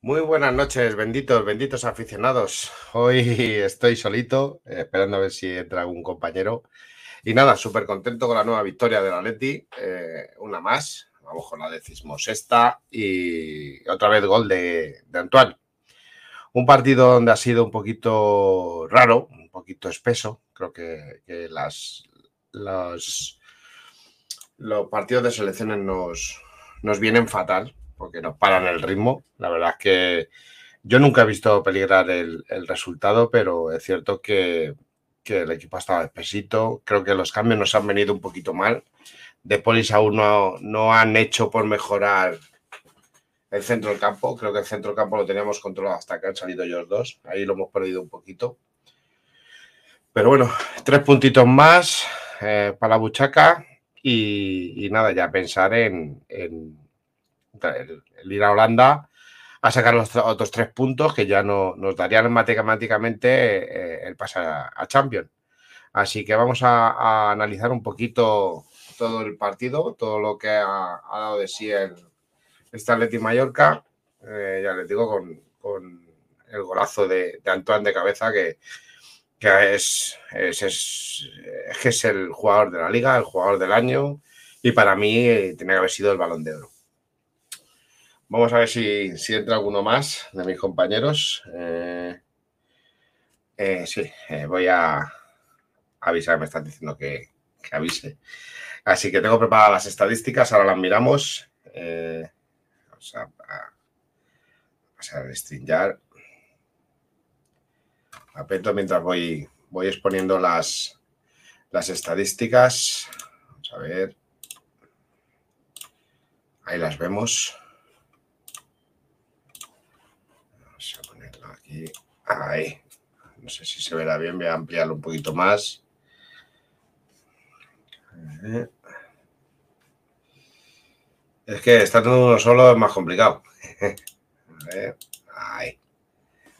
Muy buenas noches, benditos, benditos aficionados. Hoy estoy solito, eh, esperando a ver si entra algún compañero. Y nada, súper contento con la nueva victoria del Atleti, eh, una más, vamos con la decimosexta y otra vez gol de, de Antoine. Un partido donde ha sido un poquito raro, un poquito espeso. Creo que, que las, los, los partidos de selecciones nos, nos vienen fatal porque nos paran el ritmo. La verdad es que yo nunca he visto peligrar el, resultado, pero es cierto que, el equipo estaba espesito. Creo que los cambios nos han venido un poquito mal. De Polis aún no, no han hecho por mejorar el centro del campo. Creo que el centro del campo lo teníamos controlado hasta que han salido ellos dos. Ahí lo hemos perdido un poquito. Pero bueno, tres puntitos más eh, para la buchaca y, nada, ya pensar en, en el, el, ir a Holanda a sacar los otros tres puntos que ya no, nos darían matemáticamente eh, el pase a, Champions. Así que vamos a, a, analizar un poquito todo el partido, todo lo que ha, ha dado de sí el este Atleti Mallorca. Eh, ya les digo, con, con el golazo de, de, Antoine de cabeza que, que es, es, es, es, es el jugador de la liga, el jugador del año y para mí eh, tiene que haber sido el balón de oro. Vamos a ver si, si entra alguno más de mis compañeros. Eh, eh, sí, eh, voy a avisar, me están diciendo que, avise. Así que tengo preparadas las estadísticas, ahora las miramos. Vamos a, a pasar a restringir. Apeto mientras voy, voy exponiendo las, las estadísticas. Vamos a ver. Ahí las vemos. Aquí, ahí. No sé si se verá bien, voy a ampliarlo un poquito más. Es que estando uno solo es más complicado. Ahí.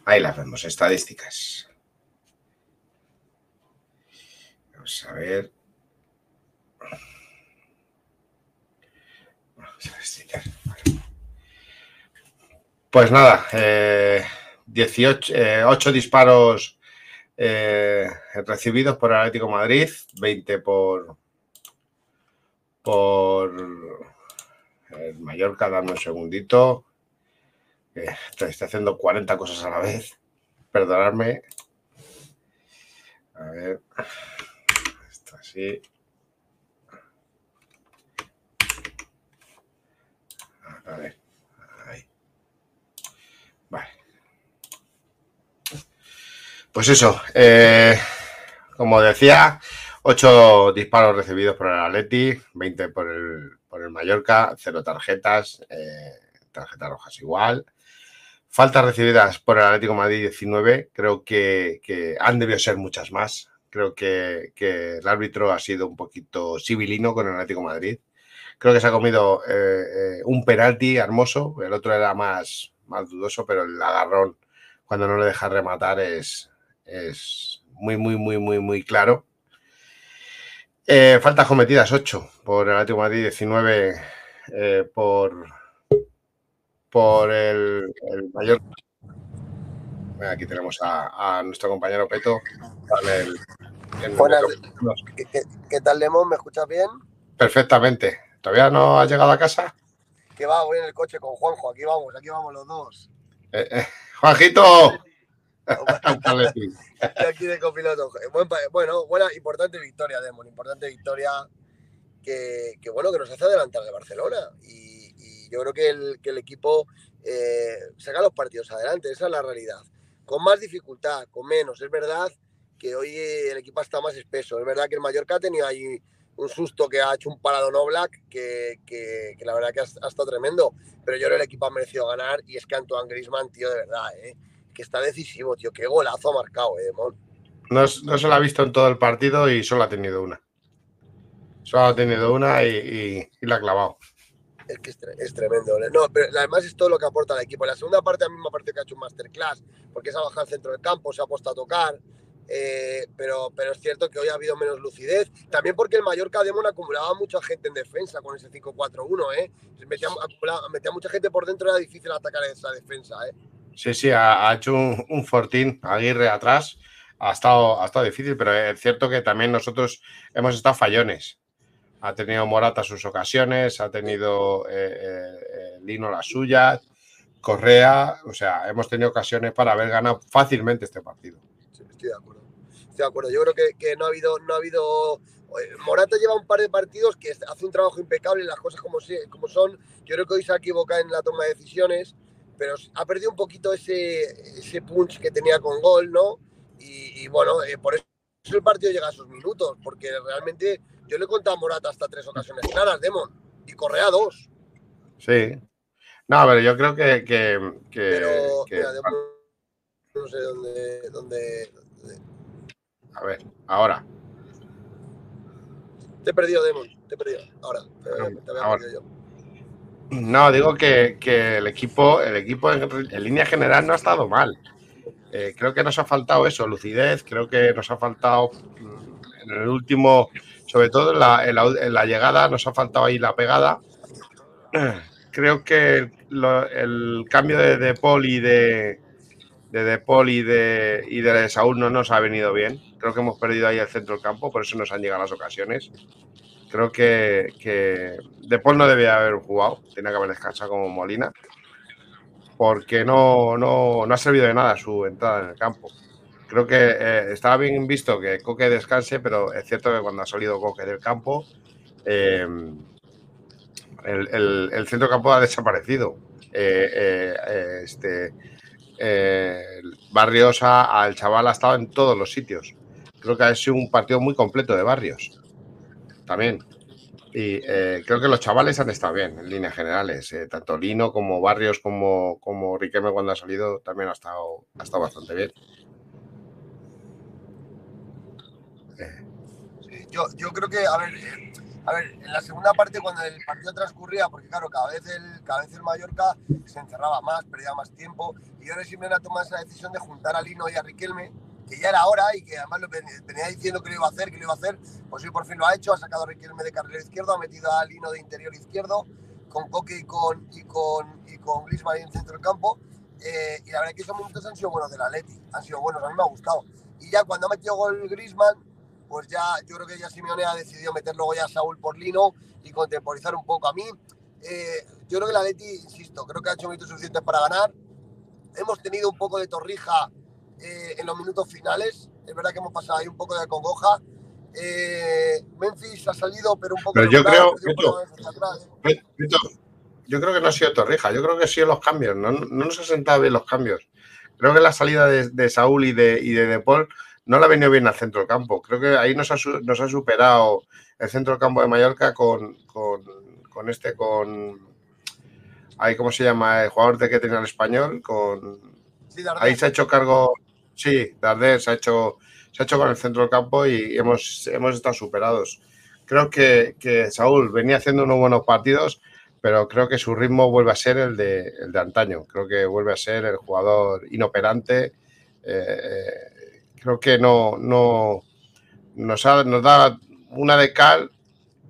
Ahí las vemos, estadísticas. Vamos a ver. Pues nada, eh, 18, eh, 8 disparos eh, recibidos por Atlético Madrid, 20 por, por el Mallorca, dando un segundito. Eh, estoy haciendo 40 cosas a la vez. Perdonadme. A ver. Esto así. A ver. Ahí. Vale. Pues eso, eh, como decía, 8 disparos recibidos por el Atleti, 20 por el, por el Mallorca, 0 tarjetas, eh, tarjetas rojas igual. Faltas recibidas por el Atlético Madrid 19, creo que, que han debido ser muchas más. Creo que, que, el árbitro ha sido un poquito civilino con el Atlético Madrid. Creo que se ha comido eh, eh, un penalti hermoso, el otro era más, más dudoso, pero el agarrón cuando no le deja rematar es, es muy, muy, muy, muy, muy claro. Eh, faltas cometidas 8 por el Atlético Madrid, 19 eh, por, por el, el, mayor. Aquí tenemos a, a nuestro compañero Peto. El, el Buenas, ¿Qué, qué, qué tal, Lemón? ¿Me escuchas bien? Perfectamente. ¿Todavía no has llegado a casa? Que va, voy en el coche con Juanjo. Aquí vamos, aquí vamos los dos. Eh, eh, Juanjito. aquí de copiloto. Bueno, buena, importante victoria, Demon. Importante victoria que, que, bueno, que nos hace adelantar de Barcelona. Y, y yo creo que el, que el equipo eh, saca los partidos adelante. Esa es la realidad. Con más dificultad, con menos. Es verdad que hoy el equipo está más espeso. Es verdad que el Mallorca ha tenido ahí un susto que ha hecho un parado no black que, que, que la verdad que ha, ha, estado tremendo. Pero yo creo que el equipo ha merecido ganar y es que Antoine Griezmann, tío, de verdad, ¿eh? Que está decisivo, tío. Qué golazo ha marcado, eh, Mon. No, no, se la ha visto en todo el partido y solo ha tenido una. Solo ha tenido una y, y, y la ha clavado. Es que es, es, tremendo. ¿eh? No, pero además es todo lo que aporta al equipo. En la segunda parte a mí me parece que ha hecho un masterclass, porque se ha bajado al centro del campo, se ha puesto a tocar. eh, pero, pero es cierto que hoy ha habido menos lucidez. También porque el Mallorca Demon acumulaba mucha gente en defensa con ese 5-4-1, ¿eh? Metía, metía, mucha gente por dentro, era difícil atacar esa defensa, ¿eh? Sí, sí, ha, hecho un, fortín Aguirre atrás. Ha estado, ha estado difícil, pero es cierto que también nosotros hemos estado fallones. Ha tenido Morata sus ocasiones, ha tenido eh, eh, Lino las suyas, Correa, o sea, hemos tenido ocasiones para haber ganado fácilmente este partido. Sí, estoy de acuerdo. Estoy de acuerdo. Yo creo que, no ha habido, no ha habido. Eh, Morata lleva un par de partidos que hace un trabajo impecable, las cosas como, como son. Yo creo que hoy se ha equivocado en la toma de decisiones pero ha perdido un poquito ese, ese punch que tenía con gol, ¿no? Y, bueno, eh, por eso el partido llega a sus minutos, porque realmente yo le he contado a Morata hasta tres ocasiones claras, Demon, y Correa dos. Sí. No, pero yo creo que. pero, mira, Demon, no sé dónde, dónde, A ver, ahora. Te he perdido, Demon, te he perdido. Ahora, te, había perdido yo. No, digo que, el equipo, el equipo en, línea general no ha estado mal. Eh, creo que nos ha faltado eso, lucidez, creo que nos ha faltado mm, en el último, sobre todo en la, llegada, nos ha faltado ahí la pegada. Creo que el cambio de, de Paul y de, de, de de, y de Saúl no nos ha venido bien. Creo que hemos perdido ahí el centro del campo, por eso nos han llegado las ocasiones. Creo que, que De Paul no debía haber jugado, tenía que haber descansado como Molina, porque no, no, no, ha servido de nada su entrada en el campo. Creo que eh, estaba bien visto que Coque descanse, pero es cierto que cuando ha salido Coque del campo, eh, el, el, el, centro campo ha desaparecido. Eh, este, Barrios, al chaval ha estado en todos los sitios. Creo que ha sido un partido muy completo de Barrios también. Y eh, creo que los chavales han estado bien en líneas generales. Eh, tanto Lino como Barrios como, como Riquelme cuando ha salido también ha estado, ha estado bastante bien. yo, yo, creo que, a ver, eh, a ver, en la segunda parte cuando el partido transcurría, porque claro, cada vez el, cada vez el Mallorca se encerraba más, perdía más tiempo, y ahora Simeone ha tomado esa decisión de juntar a Lino y a Riquelme que ya era hora y que además lo venía diciendo que lo iba a hacer, que lo iba a hacer, pues hoy por fin lo ha hecho, ha sacado a Riquelme de carril izquierdo, ha metido a Lino de interior izquierdo, con Coque y con, y con, y con Griezmann en centro del campo, eh, y la verdad es que esos minutos han sido buenos del Atleti, han sido buenos, a mí me ha gustado. Y ya cuando ha metido gol Griezmann, pues ya yo creo que ya Simeone ha decidido meter luego ya a Saúl por Lino y contemporizar un poco a mí. Eh, yo creo que el Atleti, insisto, creo que ha hecho minutos suficientes para ganar. Hemos tenido un poco de torrija eh, en los minutos finales. Es verdad que hemos pasado ahí un poco de congoja. Eh, Memphis ha salido, pero un poco. Pero yo creo. yo creo que no ha sido Torrija, yo creo que ha sido los cambios. No, no nos ha sentado bien los cambios. Creo que la salida de, Saúl y de, y de, de Paul no le ha venido bien al centro del campo. Creo que ahí nos ha, nos ha superado el centro del campo de Mallorca con, con, con este, con. Ahí, ¿cómo se llama? El jugador de que tenía el español. Con, ahí se ha hecho cargo Sí, Darder se ha hecho, se ha hecho con el centro del campo y hemos, hemos estado superados. Creo que, Saúl venía haciendo unos buenos partidos, pero creo que su ritmo vuelve a ser el de, el de antaño. Creo que vuelve a ser el jugador inoperante. Eh, creo que no, no nos, nos da una de cal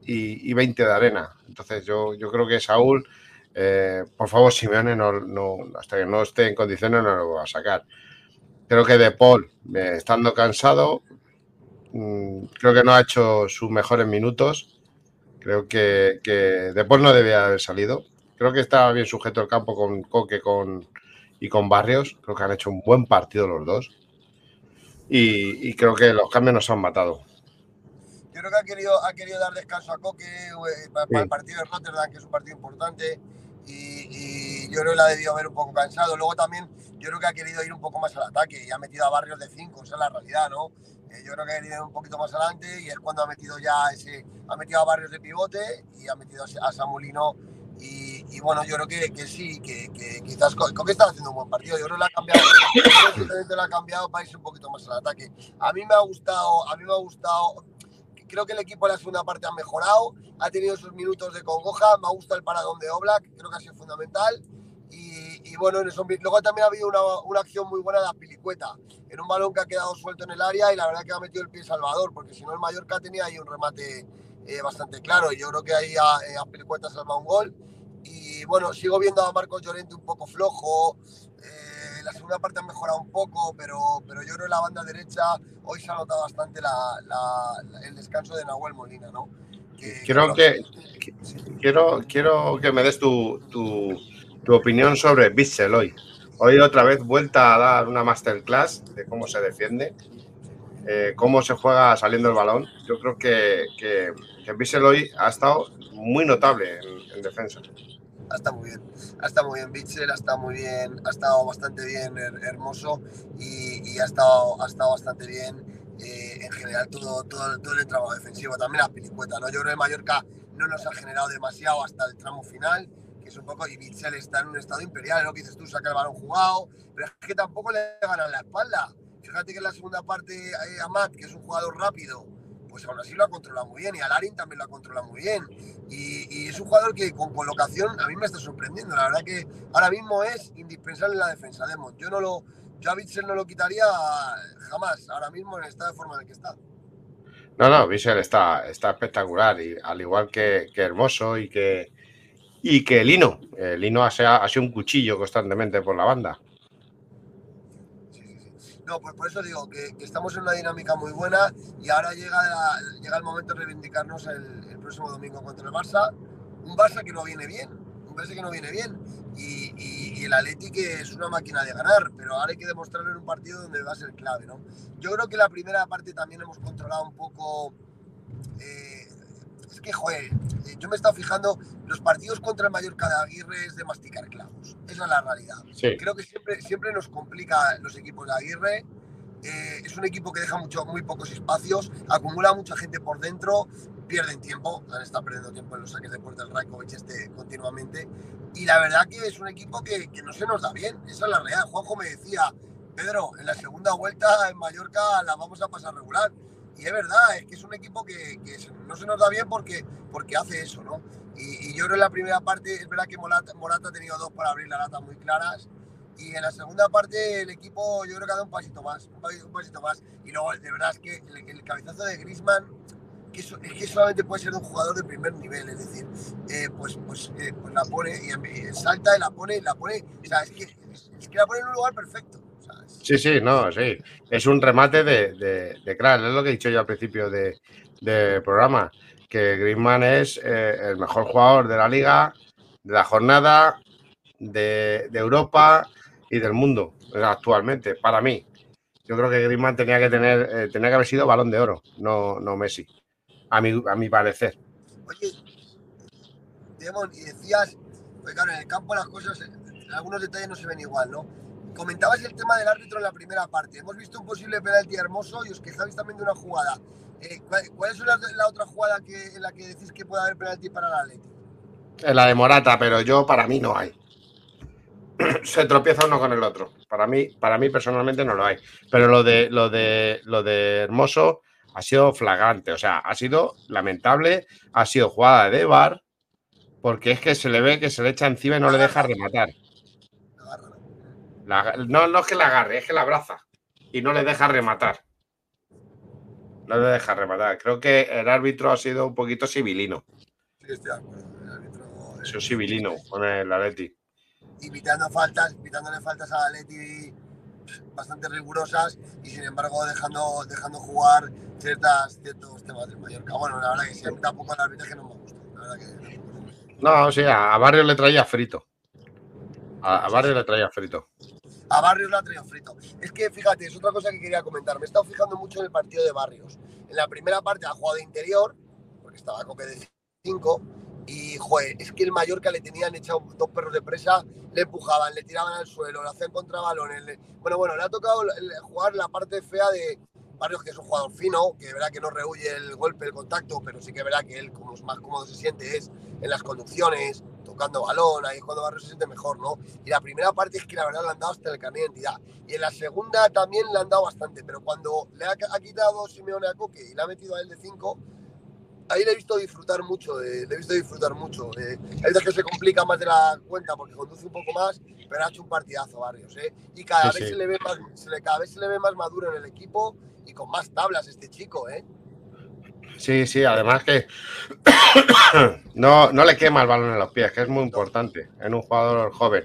y, y 20 de arena. Entonces yo, yo creo que Saúl, eh, por favor, Simeone, no, no, hasta que no esté en condiciones no lo va a sacar. Creo que De Paul, eh, estando cansado, mm, creo que no ha hecho sus mejores minutos. Creo que, De Paul no debía haber salido. Creo que estaba bien sujeto el campo con Coque con, y con Barrios. Creo que han hecho un buen partido los dos. Y, creo que los cambios nos han matado. Yo creo que ha querido, ha querido dar descanso a Coque eh, para, el partido de Rotterdam, que es un partido importante. Y, yo creo que la ha debido haber un poco cansado. Luego también yo creo que ha querido ir un poco más al ataque y ha metido a Barrios de 5, esa es la realidad, ¿no? Eh, yo creo que ha querido ir un poquito más adelante y es cuando ha metido ya ese, ha metido a Barrios de pivote y ha metido a Samulino y, bueno, yo creo que, que sí, que, que quizás que está haciendo un buen partido. Yo creo que lo ha cambiado, lo ha cambiado para irse un poquito más al ataque. A mí me ha gustado, a mí me ha gustado, creo que el equipo en la segunda parte ha mejorado, ha tenido sus minutos de congoja, me ha gustado el paradón de Oblak, creo que ha sido fundamental. Y, bueno, en eso, luego también ha habido una, una, acción muy buena de Pilicueta, en un balón que ha quedado suelto en el área y la verdad que ha metido el pie Salvador, porque si no el Mallorca tenía ahí un remate eh, bastante claro y yo creo que ahí a, eh, a Pilicueta salva un gol. Y bueno, sigo viendo a Marcos Llorente un poco flojo. La segunda parte ha mejorado un poco, pero, pero yo creo que la banda derecha hoy se ha notado bastante el descanso de Nahuel Molina, ¿no? quiero, que, quiero, quiero que me des tu, tu, tu opinión sobre Bitzel hoy. Hoy otra vez vuelta a dar una masterclass de cómo se defiende, eh, cómo se juega saliendo el balón. Yo creo que, que, que hoy ha estado muy notable en, defensa. Ha estado muy bien, ha estado muy bien Bitzel, ha estado muy bien, ha estado bastante bien hermoso y, ha, estado, ha estado bastante bien eh, en general todo, todo, todo, el trabajo defensivo, también la pilicueta. ¿no? Yo creo que Mallorca no nos ha generado demasiado hasta el tramo final es un poco, y Bitzel está en un estado imperial, lo que dices tú, saca el balón jugado, pero es que tampoco le ganan la espalda. Fíjate que en la segunda parte eh, a Matt, que es un jugador rápido, pues aún así lo ha controlado muy bien, y a Larin también lo ha controlado muy bien. Y, es un jugador que con colocación a mí me está sorprendiendo. La verdad que ahora mismo es indispensable en la defensa de. Yo no lo, yo a Bitzel no lo quitaría jamás, ahora mismo en de forma en que está. No, no, Bitzel está, está espectacular, y al igual que, que Hermoso y que, y que Lino, Lino ha, ha sido un cuchillo constantemente por la banda. No, pues por eso digo que, estamos en una dinámica muy buena y ahora llega, llega el momento de reivindicarnos el, próximo domingo contra el Barça. Un Barça que no viene bien, un Barça que no viene bien. Y, el Atleti que es una máquina de ganar, pero ahora hay que demostrarlo en un partido donde va a ser clave. ¿no? Yo creo que la primera parte también hemos controlado un poco. Eh, es que, joder, eh, yo me he estado fijando, los partidos contra el Mallorca de Aguirre es de masticar clavos. Esa es la realidad. Creo que siempre, siempre nos complica los equipos de Aguirre. Eh, es un equipo que deja mucho, muy pocos espacios, acumula mucha gente por dentro, pierden tiempo, han estado perdiendo tiempo en los saques de puerta del Rajkovic este continuamente. Y la verdad que es un equipo que, que no se nos da bien, esa es la realidad. Juanjo me decía, Pedro, en la segunda vuelta en Mallorca la vamos a pasar regular y es verdad, es que es un equipo que, no se nos da bien porque, porque hace eso, ¿no? Y, yo creo en la primera parte es verdad que Morata, ha tenido dos para abrir la lata muy claras. Y en la segunda parte el equipo yo creo que ha dado un pasito más, un pasito, más. Y luego de verdad es que el, cabezazo de Grisman, es, que solamente puede ser un jugador de primer nivel, es decir, eh, pues, pues, eh, pues, la pone y salta y la pone la pone, o sea, es que, es que la pone en un lugar perfecto. Sí, sí, no, sí. Es un remate de, de, es lo que he dicho yo al principio del de programa, que Griezmann es eh, el mejor jugador de la liga, de la jornada, de, Europa y del mundo actualmente, para mí. Yo creo que Griezmann tenía que tener, eh, tenía que haber sido balón de oro, no, no Messi, a mi, a mi parecer. Oye, Demon, y decías, pues claro, en el campo las cosas, algunos detalles no se ven igual, ¿no? Comentabas el tema del árbitro en la primera parte. Hemos visto un posible penalti hermoso y os quejáis también de una jugada. Eh, ¿Cuál es la, otra jugada en la que decís que puede haber penalti para la Atleti? La de Morata, pero yo para mí no hay. Se tropieza uno con el otro. Para mí, para mí personalmente no lo hay. Pero lo de lo de lo de Hermoso ha sido flagrante, o sea, ha sido lamentable, ha sido jugada de bar, porque es que se le ve que se le echa encima y no le deja rematar no, no es que la agarre, es que la abraza y no le deja rematar. No le deja rematar. Creo que el árbitro ha sido un poquito civilino. Sí, estoy de acuerdo. El árbitro. Es civilino con el Atleti. Invitando faltas, invitándole faltas a Atleti bastante rigurosas y sin embargo dejando, dejando jugar ciertas, ciertos temas del Mallorca. Bueno, la verdad que sí, tampoco el arbitraje no me gusta. La verdad que no, o sea, a Barrio le traía frito. A, a Barrio le traía frito a Barrios la ha traído frito. Es que fíjate, es otra cosa que quería comentar. Me he estado fijando mucho en el partido de Barrios. En la primera parte ha jugado de interior, porque estaba Coque de 5. Y, joder, es que el Mallorca le tenían echado dos perros de presa, le empujaban, le tiraban al suelo, le hacían contrabalones. Bueno, bueno, le ha tocado jugar la parte fea de Barrios, que es un jugador fino, que verá que no rehuye el golpe, el contacto, pero sí que verá que él, como más cómodo se siente, es en las conducciones, tocando balón, ahí cuando Barrio se siente mejor, ¿no? Y la primera parte es que la verdad le han dado hasta el carnet de identidad. Y en la segunda también le han dado bastante, pero cuando le ha, quitado Simeone a Coque y le ha metido a él de 5, ahí le he visto disfrutar mucho, le he visto disfrutar mucho. Eh, hay veces que se complica más de la cuenta porque conduce un poco más, pero ha hecho un partidazo Barrios, ¿eh? Y cada vez se le ve más, cada vez se le ve más maduro en el equipo y con más tablas este chico, ¿eh? Sí, sí, además que no, no le quema el balón en los pies, que es muy importante en un jugador joven.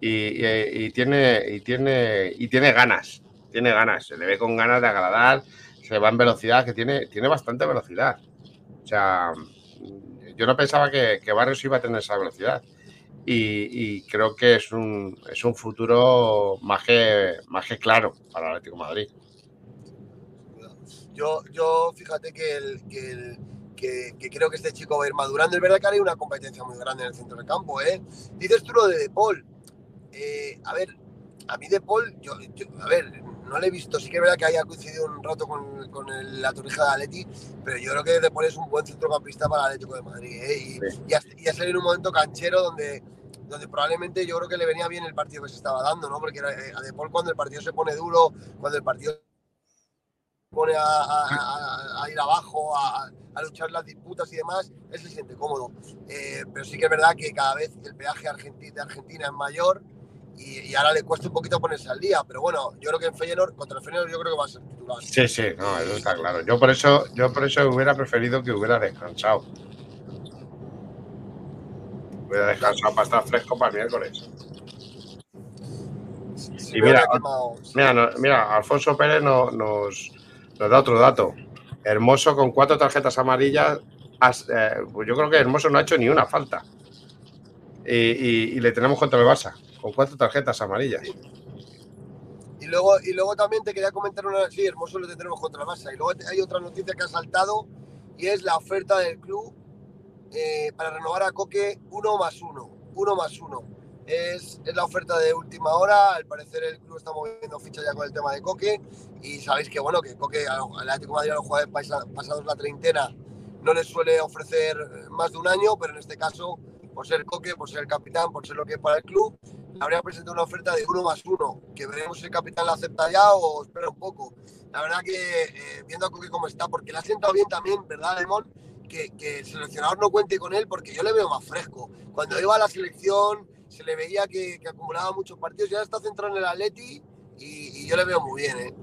Y, tiene, y, tiene, y tiene ganas, tiene ganas, se le ve con ganas de agradar, se va en velocidad, que tiene, tiene bastante velocidad. O sea, yo no pensaba que, Barrios iba a tener esa velocidad. Y, creo que es un, es un futuro más que, más que claro para el Atlético Madrid. Yo, yo fíjate que, el, que, que, creo que este chico va a ir madurando. Es verdad que hay una competencia muy grande en el centro del campo. ¿eh? Dices tú lo de De Paul. Eh, a ver, a mí De Paul, yo, a ver, no le he visto, sí que es verdad que haya coincidido un rato con, con la Torija de Atleti, pero yo creo que De Paul es un buen centrocampista para el Atlético de Madrid. ¿eh? Y, y, ha, salido en un momento canchero donde, donde probablemente yo creo que le venía bien el partido que se estaba dando, ¿no? Porque eh, a De Paul cuando el partido se pone duro, cuando el partido pone a, ir abajo, a, luchar las disputas y demás, él se siente cómodo. Eh, pero sí que es verdad que cada vez el peaje de Argentina es mayor y, ahora le cuesta un poquito ponerse al día, pero bueno, yo creo que en Feyenoord, contra el Feyenoord yo creo que va a ser titular. Sí, sí, no, eso está claro. Yo por eso, yo por eso hubiera preferido que hubiera descansado. Hubiera descansado para estar fresco para el miércoles. y mira, mira, mira, Alfonso Pérez nos, nos, da otro dato. Hermoso con cuatro tarjetas amarillas. Eh, pues yo creo que Hermoso no ha hecho ni una falta. y, le tenemos contra el Barça con cuatro tarjetas amarillas. Y luego, y luego también te quería comentar una, sí, hermoso lo tendremos contra masa. Y luego hay otra noticia que ha saltado y es la oferta del club eh, para renovar a Coque uno más uno, uno más uno. Es, es, la oferta de última hora, al parecer el club está moviendo ficha ya con el tema de Coque y sabéis que bueno, que Coque al Atlético de Madrid a los jugadores pasados la treintena no les suele ofrecer más de un año, pero en este caso por ser Coque, por ser el capitán, por ser lo que es para el club, habría presentado una oferta de uno más uno, que veremos si el capitán la acepta ya o espera un poco. La verdad que eh, viendo a Coque cómo está, porque le ha sentado bien también, ¿verdad, Lemón? Que, que, el seleccionador no cuente con él porque yo le veo más fresco. Cuando iba a la selección se le veía que, acumulaba muchos partidos, ya está centrado en el Atleti y, yo le veo muy bien. ¿eh?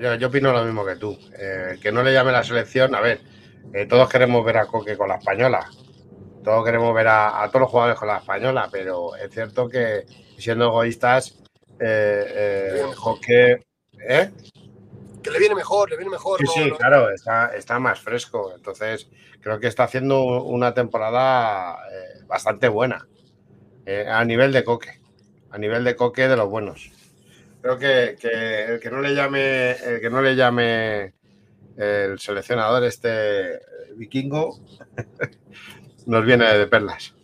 yo, yo, opino lo mismo que tú. Eh, que no le llame la selección, a ver, eh, todos queremos ver a Coque con la española, todos queremos ver a, todos los jugadores con la española, pero es cierto que siendo egoístas, eh, eh, ¿eh? que le viene mejor, le viene mejor. Sí, sí, claro, está, más fresco. Entonces, creo que está haciendo una temporada eh, bastante buena a nivel de coque, a nivel de coque de los buenos. Creo que, el que no le llame, el que no le llame el seleccionador este vikingo nos viene de perlas.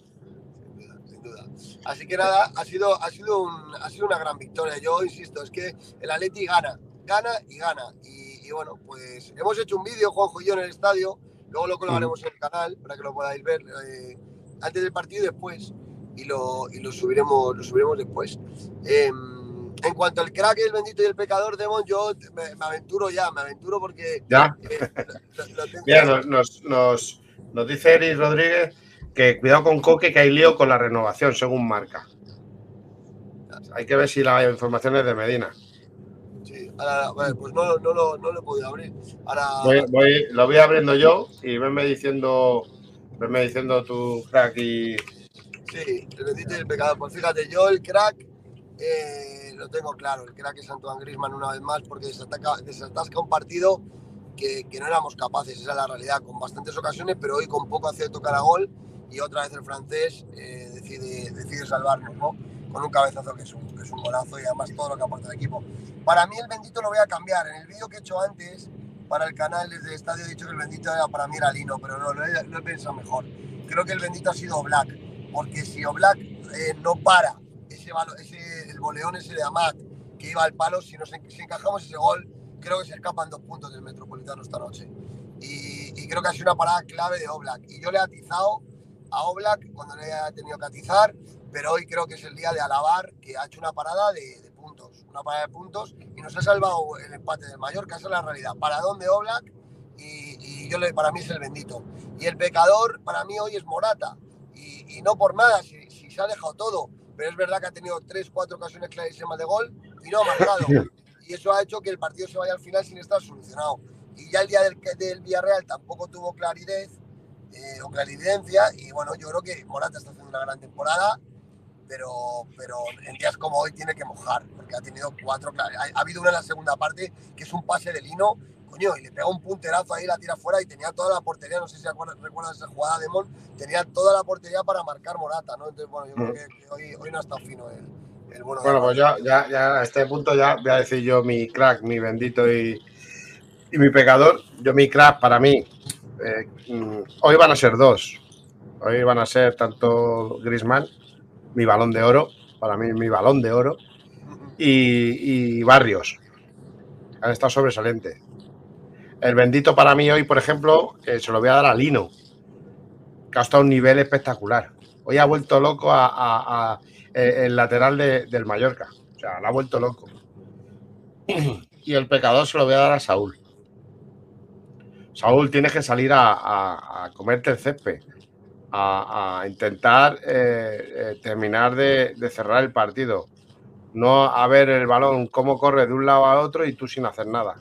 Sin duda. Así que nada, ha sido, ha, sido ha sido una gran victoria. Yo insisto, es que el Atleti gana, gana y gana. Y, bueno, pues hemos hecho un vídeo, Juanjo y yo, en el estadio. Luego lo colocaremos en el canal para que lo podáis ver eh, antes del partido y después. Y lo, y lo, subiremos, lo subiremos después. Em, en cuanto al crack, el bendito y el pecador, Demon, yo me, aventuro ya, me aventuro porque. Ya. Eh, nos, nos, nos dice Eris Rodríguez que cuidado con Coque, que hay lío con la renovación, según marca. Hay que ver si la información es de Medina. Sí, ahora, pues no, no, no, no, lo he podido abrir. Ahora... Voy, lo voy abriendo yo y venme diciendo, venme diciendo tu crack y. Sí, y el pecado. Pues fíjate, yo el crack eh, lo tengo claro. El crack es Antoine Grisman una vez más porque desatasca un partido que, no éramos capaces, esa es la realidad, con bastantes ocasiones, pero hoy con poco acierto cara gol y otra vez el francés eh, decide, decide salvarnos, ¿no? Con un cabezazo que es un, que es un golazo y además todo lo que aporta el equipo. Para mí el bendito lo voy a cambiar. En el vídeo que he hecho antes para el canal desde el estadio he dicho que el bendito era para mí era Lino, pero no, lo he, pensado mejor. Creo que el bendito ha sido Black, porque si Oblak eh, no para ese, ese, el boleón ese de Amat que iba al palo, si, nos, si encajamos ese gol, creo que se escapan dos puntos del Metropolitano esta noche. Y, creo que ha sido una parada clave de Oblak. Y yo le he atizado a Oblak cuando le he tenido que atizar, pero hoy creo que es el día de alabar que ha hecho una parada de, puntos, una parada de puntos y nos ha salvado el empate del Mallorca, esa es la realidad. Para dónde Oblak y, yo le, para mí es el bendito. Y el pecador para mí hoy es Morata. Y, no por nada, si, se ha dejado todo. Pero es verdad que ha tenido tres, cuatro ocasiones clarísimas de gol y no ha marcado. Y eso ha hecho que el partido se vaya al final sin estar solucionado. Y ya el día del, del Villarreal tampoco tuvo claridad eh, o clarividencia. Y bueno, yo creo que Morata está haciendo una gran temporada pero, pero en días como hoy tiene que mojar, porque ha tenido cuatro. Ha, ha habido una en la segunda parte que es un pase de Lino, coño, y le pega un punterazo ahí, la tira fuera y tenía toda la portería. No sé si recuerdas esa jugada de Mon, tenía toda la portería para marcar Morata, ¿no? Entonces, bueno, yo creo que, hoy, hoy, no ha estado fino el, el bueno. Bueno, pues ya, ya, ya a este punto ya voy a decir yo mi crack, mi bendito y, y mi pecador. Yo, mi crack para mí, eh, mm, hoy van a ser dos. Hoy van a ser tanto Grisman mi balón de oro, para mí mi balón de oro, y, Barrios. Han estado sobresalientes. El bendito para mí hoy, por ejemplo, eh, se lo voy a dar a Lino, que ha estado a un nivel espectacular. Hoy ha vuelto loco a, eh, el lateral del Mallorca. O sea, lo ha vuelto loco. Y el pecador se lo voy a dar a Saúl. Saúl, tienes que salir a, a comerte el césped a, intentar eh, terminar de, cerrar el partido. No a ver el balón cómo corre de un lado a otro y tú sin hacer nada.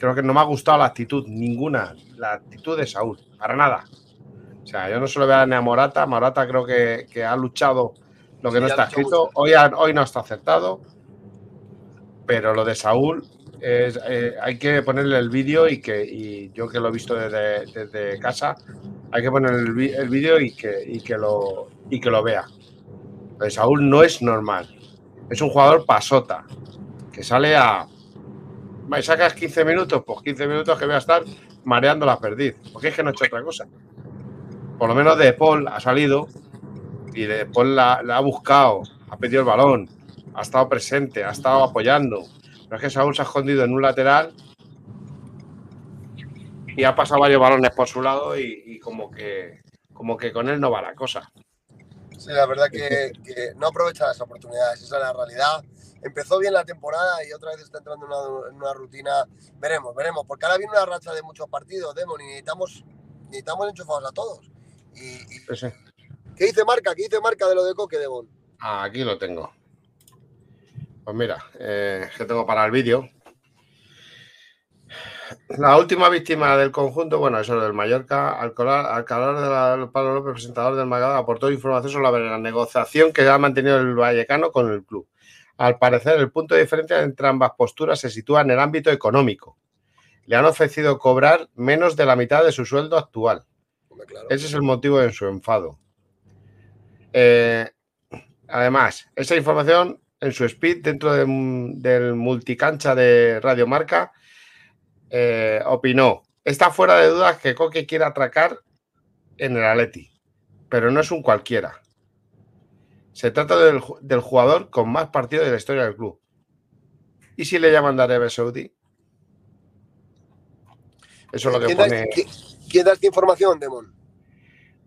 Creo que no me ha gustado la actitud, ninguna, la actitud de Saúl, para nada. O sea, yo no solo veo a Morata, Morata creo que, ha luchado lo que no está escrito. Hoy, hoy no está acertado, pero lo de Saúl eh, hay que ponerle el vídeo y que yo que lo he visto desde, casa, hay que poner el, vídeo y que, que lo, y que lo vea. Saúl no es normal. Es un jugador pasota, que sale a... ¿Me sacas 15 minutos? Pues 15 minutos que voy a estar mareando la perdiz, porque es que no he hecho otra cosa. Por lo menos De Paul ha salido y De Paul la ha buscado, ha pedido el balón, ha estado presente, ha estado apoyando pero es que Saúl se ha escondido en un lateral y ha pasado varios balones por su lado y, como que como que con él no va la cosa. Sí, la verdad que, no aprovecha las oportunidades, esa es la realidad. Empezó bien la temporada y otra vez está entrando en una, rutina. Veremos, veremos, porque ahora viene una racha de muchos partidos, Demon, y necesitamos, necesitamos enchufados a todos. Y, ¿Qué dice Marca? ¿Qué dice Marca de lo de Coque, Demon? Ah, aquí lo tengo. Pues mira, eh, que tengo para el vídeo. La última víctima del conjunto, bueno, eso del Mallorca, al calor del Pablo López, presentador del Magada, aportó información sobre la negociación que ha mantenido el Vallecano con el club. Al parecer, el punto de diferencia entre ambas posturas se sitúa en el ámbito económico. Le han ofrecido cobrar menos de la mitad de su sueldo actual. Ese es el motivo de su enfado. Eh, además, esa información en su speed dentro del multicancha de Radio Marca, eh, opinó, está fuera de dudas que Coque quiere atracar en el Atleti, pero no es un cualquiera. Se trata del, jugador con más partidos de la historia del club. ¿Y si le llaman de Arabia Saudí? Eso es lo que pone... ¿quién, da esta información, Demon?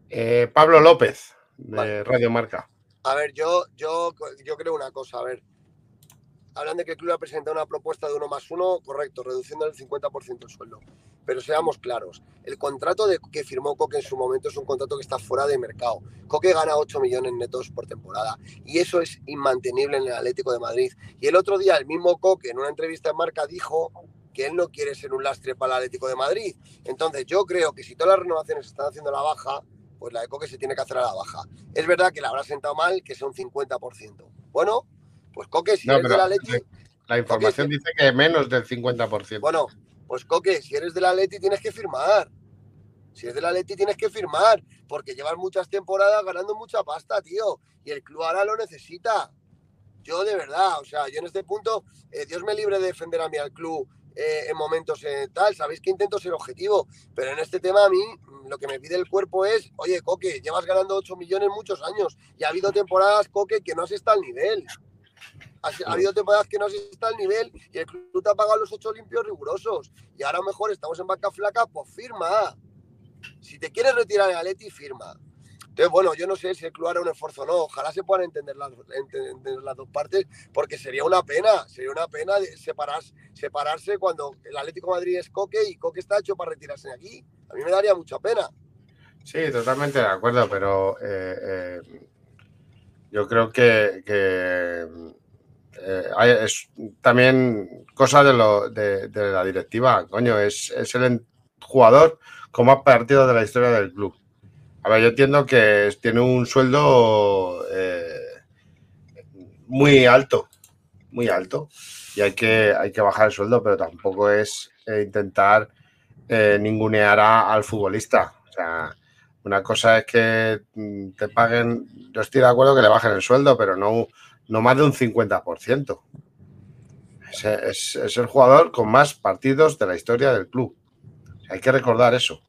Eh, Pablo López, de Radio Marca. A ver, yo, yo, yo creo una cosa, a ver. Hablan de que el club ha presentado una propuesta de uno más uno, correcto, reduciendo el 50% el sueldo. Pero seamos claros, el contrato de, que firmó Coque en su momento es un contrato que está fuera de mercado. Coque gana 8 millones netos por temporada y eso es inmantenible en el Atlético de Madrid. Y el otro día el mismo Coque en una entrevista en Marca dijo que él no quiere ser un lastre para el Atlético de Madrid. Entonces yo creo que si todas las renovaciones están haciendo la baja, pues la de Coque se tiene que hacer a la baja. Es verdad que le habrá sentado mal que sea un 50%. Bueno, pues Coque, si eres de la Leti... La información dice que menos del 50%. Bueno, pues Coque, si eres de la Leti tienes que firmar. Si eres de la Leti tienes que firmar, porque llevas muchas temporadas ganando mucha pasta, tío, y el club ahora lo necesita. Yo de verdad, o sea, yo en este punto, eh, Dios me libre de defender a mí al club eh, en momentos eh, tal, sabéis que intento ser objetivo, pero en este tema a mí lo que me pide el cuerpo es, oye, Coque, llevas ganando 8 millones muchos años y ha habido temporadas, Coque, que no has estado al nivel. Ha, habido temporadas que no has estado al nivel y el club te ha pagado los 8 limpios rigurosos. Y ahora mejor estamos en vaca flaca, pues firma. Si te quieres retirar en Aleti, firma. Entonces, bueno, yo no sé si el club hará un esfuerzo o no. Ojalá se puedan entender las, las dos partes, porque sería una pena, sería una pena separarse, separarse cuando el Atlético Madrid es Coque y Coque está hecho para retirarse de aquí. A mí me daría mucha pena. Sí, totalmente de acuerdo, pero eh, eh, yo creo que, es también cosa de, lo, de, la directiva. Coño, es, es el jugador con más partidos de la historia del club. A ver, yo entiendo que tiene un sueldo muy alto, muy alto, y hay que, hay que bajar el sueldo, pero tampoco es intentar ningunear al futbolista. O sea, una cosa es que mm, te paguen, yo estoy de acuerdo que le bajen el sueldo, pero no, no más de un 50%. Es, es, el jugador con más partidos de la historia del club. Hay que recordar eso.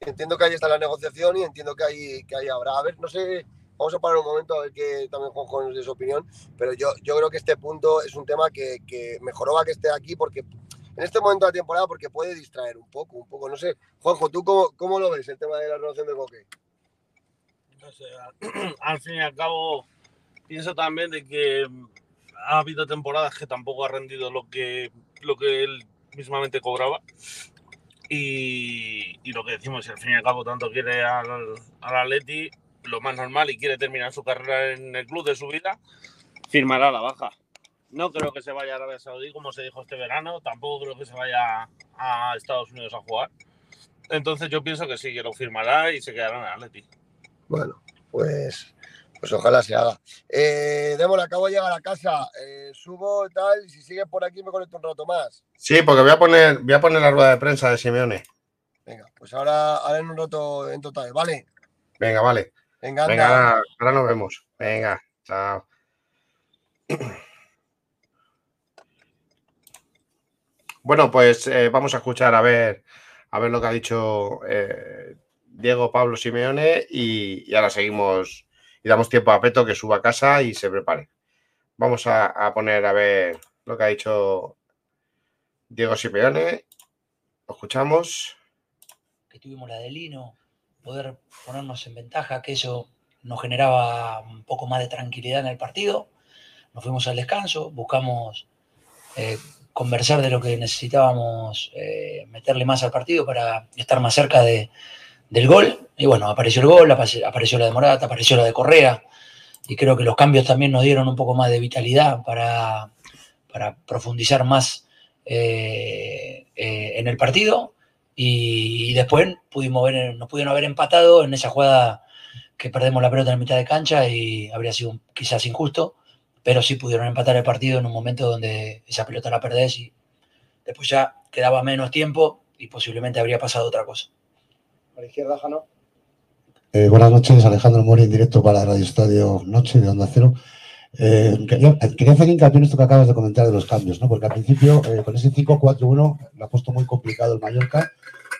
Entiendo que ahí está la negociación y entiendo que ahí, que ahí habrá. A ver, no sé, vamos a parar un momento a ver que también Juanjo nos dé su opinión, pero yo, yo creo que este punto es un tema que, que mejoró a que esté aquí porque en este momento de la temporada porque puede distraer un poco, un poco. No sé, Juanjo, ¿tú cómo, lo ves el tema de la renovación de Coque? No sé, al fin y al cabo pienso también de que ha habido temporadas que tampoco ha rendido lo que, lo que él mismamente cobraba. Y, lo que decimos, si al fin y al cabo tanto quiere al, al Atleti, lo más normal y quiere terminar su carrera en el club de su vida, firmará la baja. No creo que se vaya a Arabia Saudí, como se dijo este verano. Tampoco creo que se vaya a Estados Unidos a jugar. Entonces yo pienso que sí, que lo firmará y se quedará en Atleti. Bueno, pues, pues ojalá se haga. Eh, Demo, acabo de llegar a casa. Eh, subo y tal, y si sigues por aquí me conecto un rato más. Sí, porque voy a poner, voy a poner la rueda de prensa de Simeone. Venga, pues ahora, ahora en un rato en total, ¿vale? Venga, vale. Venga, Venga ahora nos vemos. Venga, chao. Bueno, pues eh, vamos a escuchar a ver, a ver lo que ha dicho eh, Diego Pablo Simeone y, ahora seguimos y damos tiempo a Peto que suba a casa y se prepare. Vamos a, poner a ver lo que ha dicho Diego Simeone. Lo escuchamos. Que tuvimos la de Lino, poder ponernos en ventaja, que eso nos generaba un poco más de tranquilidad en el partido. Nos fuimos al descanso, buscamos eh, conversar de lo que necesitábamos eh, meterle más al partido para estar más cerca de, del gol. Y bueno, apareció el gol, apareció la de Morata, apareció la de Correa. Y creo que los cambios también nos dieron un poco más de vitalidad para, para profundizar más eh, eh, en el partido. Y, después pudimos ver, nos pudieron haber empatado en esa jugada que perdemos la pelota en mitad de cancha y habría sido quizás injusto pero sí pudieron empatar el partido en un momento donde esa pelota la perdés y después ya quedaba menos tiempo y posiblemente habría pasado otra cosa. A la izquierda, Jano. Eh, buenas noches, Alejandro Mori, en directo para Radio Estadio Noche de Onda Cero. Eh, quería, hacer hincapié en esto que acabas de comentar de los cambios, ¿no? porque al principio eh, con ese 5-4-1 lo ha puesto muy complicado el Mallorca,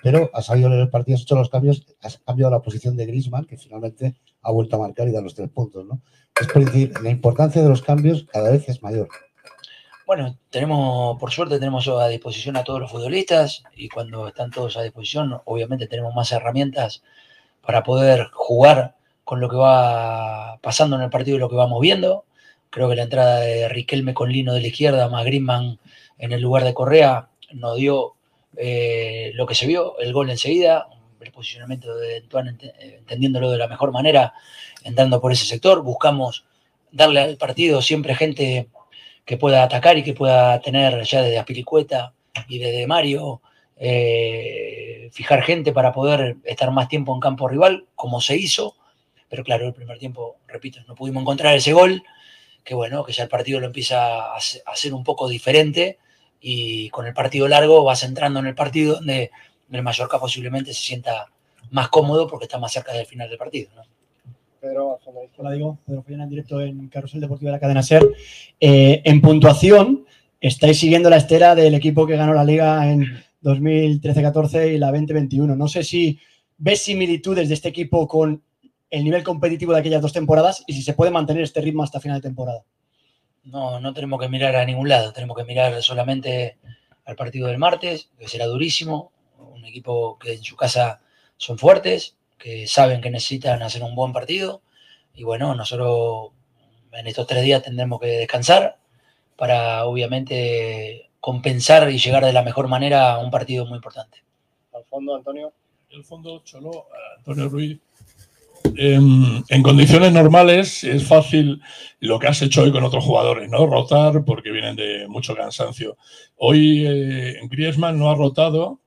pero ha salido en el partido, has hecho los cambios, has cambiado la posición de Grisman, que finalmente ha vuelto a marcar y da los tres puntos. ¿no? Es decir, la importancia de los cambios cada vez es mayor. Bueno, tenemos, por suerte, tenemos a disposición a todos los futbolistas y cuando están todos a disposición, obviamente tenemos más herramientas para poder jugar con lo que va pasando en el partido y lo que vamos viendo. Creo que la entrada de Riquelme con Lino de la izquierda, más Griezmann en el lugar de Correa, nos dio eh, lo que se vio, el gol enseguida, el posicionamiento de Antoine entendiéndolo de la mejor manera, entrando por ese sector. Buscamos darle al partido siempre gente que pueda atacar y que pueda tener ya desde Aspiricueta y desde Mario, eh, fijar gente para poder estar más tiempo en campo rival, como se hizo. Pero claro, el primer tiempo, repito, no pudimos encontrar ese gol, que bueno, que ya el partido lo empieza a ser un poco diferente y con el partido largo vas entrando en el partido donde el Mallorca posiblemente se sienta más cómodo porque está más cerca del final del partido. Pedro, hola digo, Pedro Follana en directo en Carrusel Deportivo de la cadena SER. Eh, en puntuación, estáis siguiendo la estera del equipo que ganó la liga en 2013-14 y la 2021. No sé si ves similitudes de este equipo con el nivel competitivo de aquellas dos temporadas y si se puede mantener este ritmo hasta final de temporada. No, no tenemos que mirar a ningún lado, tenemos que mirar solamente al partido del martes, que será durísimo, un equipo que en su casa son fuertes, que saben que necesitan hacer un buen partido. Y bueno, nosotros en estos tres días tendremos que descansar para obviamente compensar y llegar de la mejor manera a un partido muy importante. Al fondo, Antonio. el fondo Cholo, Antonio Ruiz. Em, en, condiciones normales es fácil lo que has hecho hoy con otros jugadores, ¿no? Rotar porque vienen de mucho cansancio. Hoy eh, Griezmann no ha rotado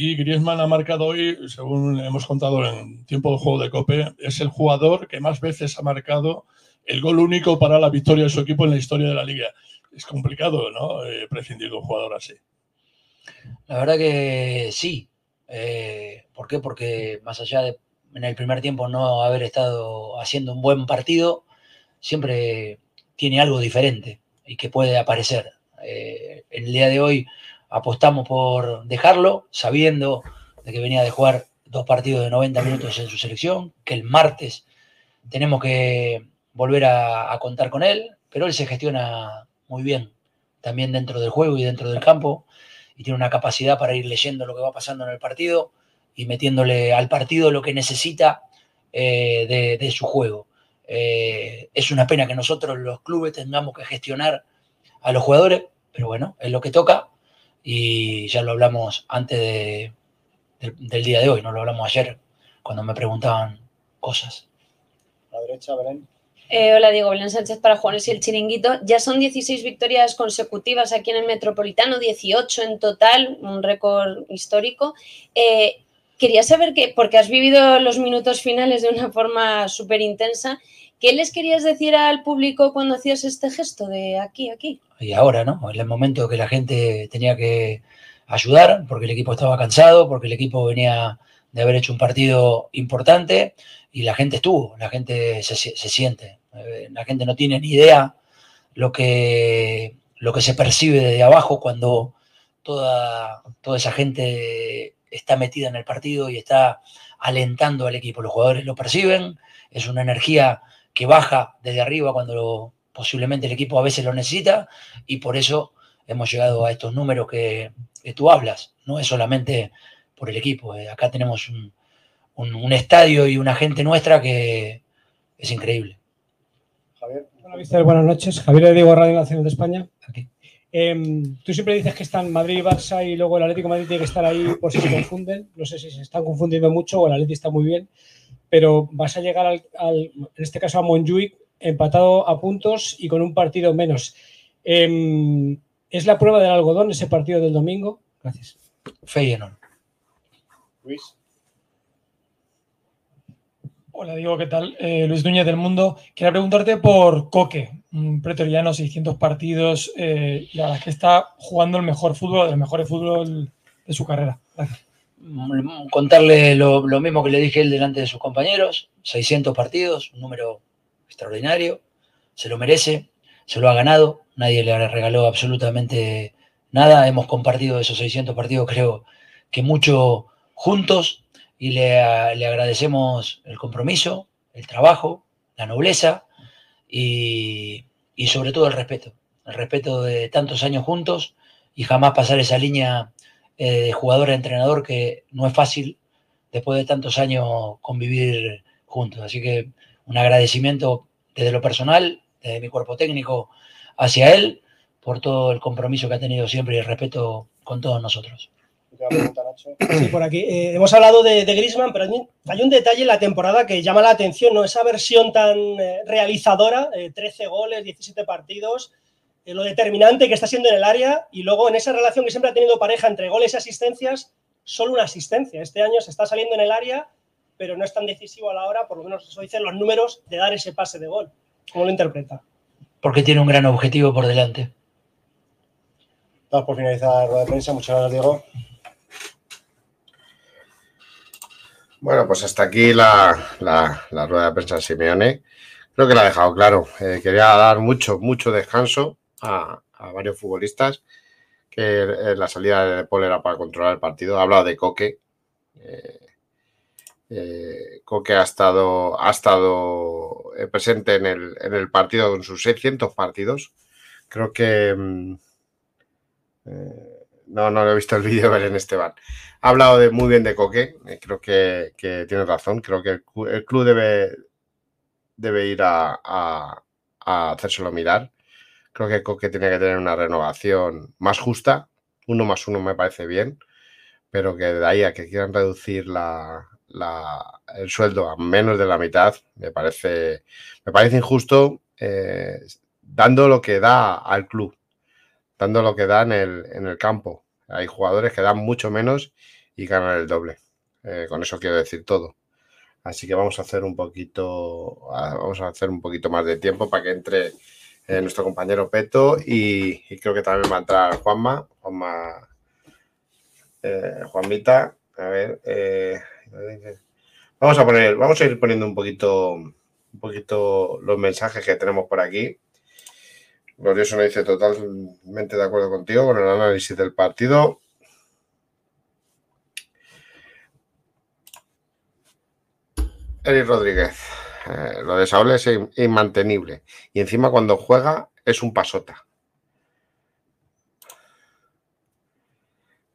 y Griezmann ha marcado hoy, según hemos contado en tiempo de juego de Cope, es el jugador que más veces ha marcado el gol único para la victoria de su equipo en la historia de la liga. Es complicado, ¿no? Eh, prescindir de un jugador así. La verdad que sí. Eh, ¿Por qué? Porque más allá de en el primer tiempo no haber estado haciendo un buen partido, siempre tiene algo diferente y que puede aparecer. Eh, en el día de hoy apostamos por dejarlo, sabiendo de que venía de jugar dos partidos de 90 minutos en su selección, que el martes tenemos que volver a, contar con él, pero él se gestiona muy bien, también dentro del juego y dentro del campo, y tiene una capacidad para ir leyendo lo que va pasando en el partido y metiéndole al partido lo que necesita eh, de, su juego. Eh, es una pena que nosotros los clubes tengamos que gestionar a los jugadores, pero bueno, es lo que toca y ya lo hablamos antes del día de hoy, no lo hablamos ayer cuando me preguntaban cosas. A la derecha, Belén. Eh, hola, digo Belén Sánchez para Juanes y el Chiringuito. Ya son 16 victorias consecutivas aquí en el Metropolitano, 18 en total, un récord histórico. Quería saber que, porque has vivido los minutos finales de una forma súper intensa, ¿qué les querías decir al público cuando hacías este gesto de aquí, aquí? Y ahora, ¿no? En el momento que la gente tenía que ayudar, porque el equipo estaba cansado, porque el equipo venía de haber hecho un partido importante y la gente estuvo, la gente se, siente, eh, la gente no tiene ni idea lo que, lo que se percibe desde abajo cuando toda, toda esa gente está metida en el partido y está alentando al equipo. Los jugadores lo perciben, es una energía que baja desde arriba cuando posiblemente el equipo a veces lo necesita y por eso hemos llegado a estos números que, tú hablas. No es solamente por el equipo, eh, acá tenemos un, estadio y una gente nuestra que es increíble. Javier. buenas noches. Javier de Diego Radio Nacional de España. Aquí. Em, tú siempre dices que están Madrid y Barça y luego el Atlético de Madrid tiene que estar ahí por si se confunden. No sé si se están confundiendo mucho o el Atlético está muy bien, pero vas a llegar al, en este caso a Montjuic empatado a puntos y con un partido menos. Em, ¿Es la prueba del algodón ese partido del domingo? Gracias. Feyenoord. Luis. Hola, digo, ¿qué tal? Eh, Luis Núñez del Mundo. Quería preguntarte por Coque, un pretoriano, 600 partidos, eh, y la verdad es que está jugando el mejor fútbol, el mejor fútbol de su carrera. Mm, contarle lo, mismo que le dije él delante de sus compañeros, 600 partidos, un número extraordinario, se lo merece, se lo ha ganado, nadie le regaló absolutamente nada, hemos compartido esos 600 partidos creo que mucho juntos y le, agradecemos el compromiso, el trabajo, la nobleza y, sobre todo el respeto. El respeto de tantos años juntos y jamás pasar esa línea eh, de jugador a entrenador que no es fácil después de tantos años convivir juntos. Así que un agradecimiento desde lo personal, desde mi cuerpo técnico hacia él, por todo el compromiso que ha tenido siempre y el respeto con todos nosotros. Sí, por aquí. Eh, hemos hablado de, de Grisman, pero hay un, detalle en la temporada que llama la atención, ¿no? Esa versión tan eh, realizadora, 13 goles, 17 partidos, eh, lo determinante que está siendo en el área y luego en esa relación que siempre ha tenido pareja entre goles y asistencias, solo una asistencia. Este año se está saliendo en el área, pero no es tan decisivo a la hora, por lo menos eso dicen los números, de dar ese pase de gol. ¿Cómo lo interpreta? Porque tiene un gran objetivo por delante. Vamos por finalizar la rueda de prensa. Muchas gracias, Diego. Bueno, pues hasta aquí la, rueda de prensa de Simeone. Creo que la ha dejado claro. Eh, quería dar mucho, mucho descanso a, varios futbolistas, que la salida de Paul era para controlar el partido. Ha hablado de Coque. Eh, eh, Coque ha estado, ha estado presente en el, en el, partido con sus 600 partidos. Creo que... Mm, no, no lo he visto el vídeo de Belén Esteban. Ha hablado de, muy bien de Coque, eh, creo que, tiene razón, creo que el, club debe, debe ir a, a, hacérselo mirar. Creo que Coque tiene que tener una renovación más justa, uno más uno me parece bien, pero que de ahí a que quieran reducir la, el sueldo a menos de la mitad, me parece, me parece injusto, eh, dando lo que da al club, dando lo que da en el, en el campo. Hay jugadores que dan mucho menos y ganan el doble. Eh, con eso quiero decir todo. Así que vamos a hacer un poquito, vamos a hacer un poquito más de tiempo para que entre eh, nuestro compañero Peto y, creo que también va a entrar Juanma, Juanma, Juanmita. A ver, vamos a poner, vamos a ir poniendo un poquito, un poquito los mensajes que tenemos por aquí. Glorioso me dice totalmente de acuerdo contigo con el análisis del partido. Eric Rodríguez. Eh, lo de Saúl es inmantenible. Y encima cuando juega es un pasota.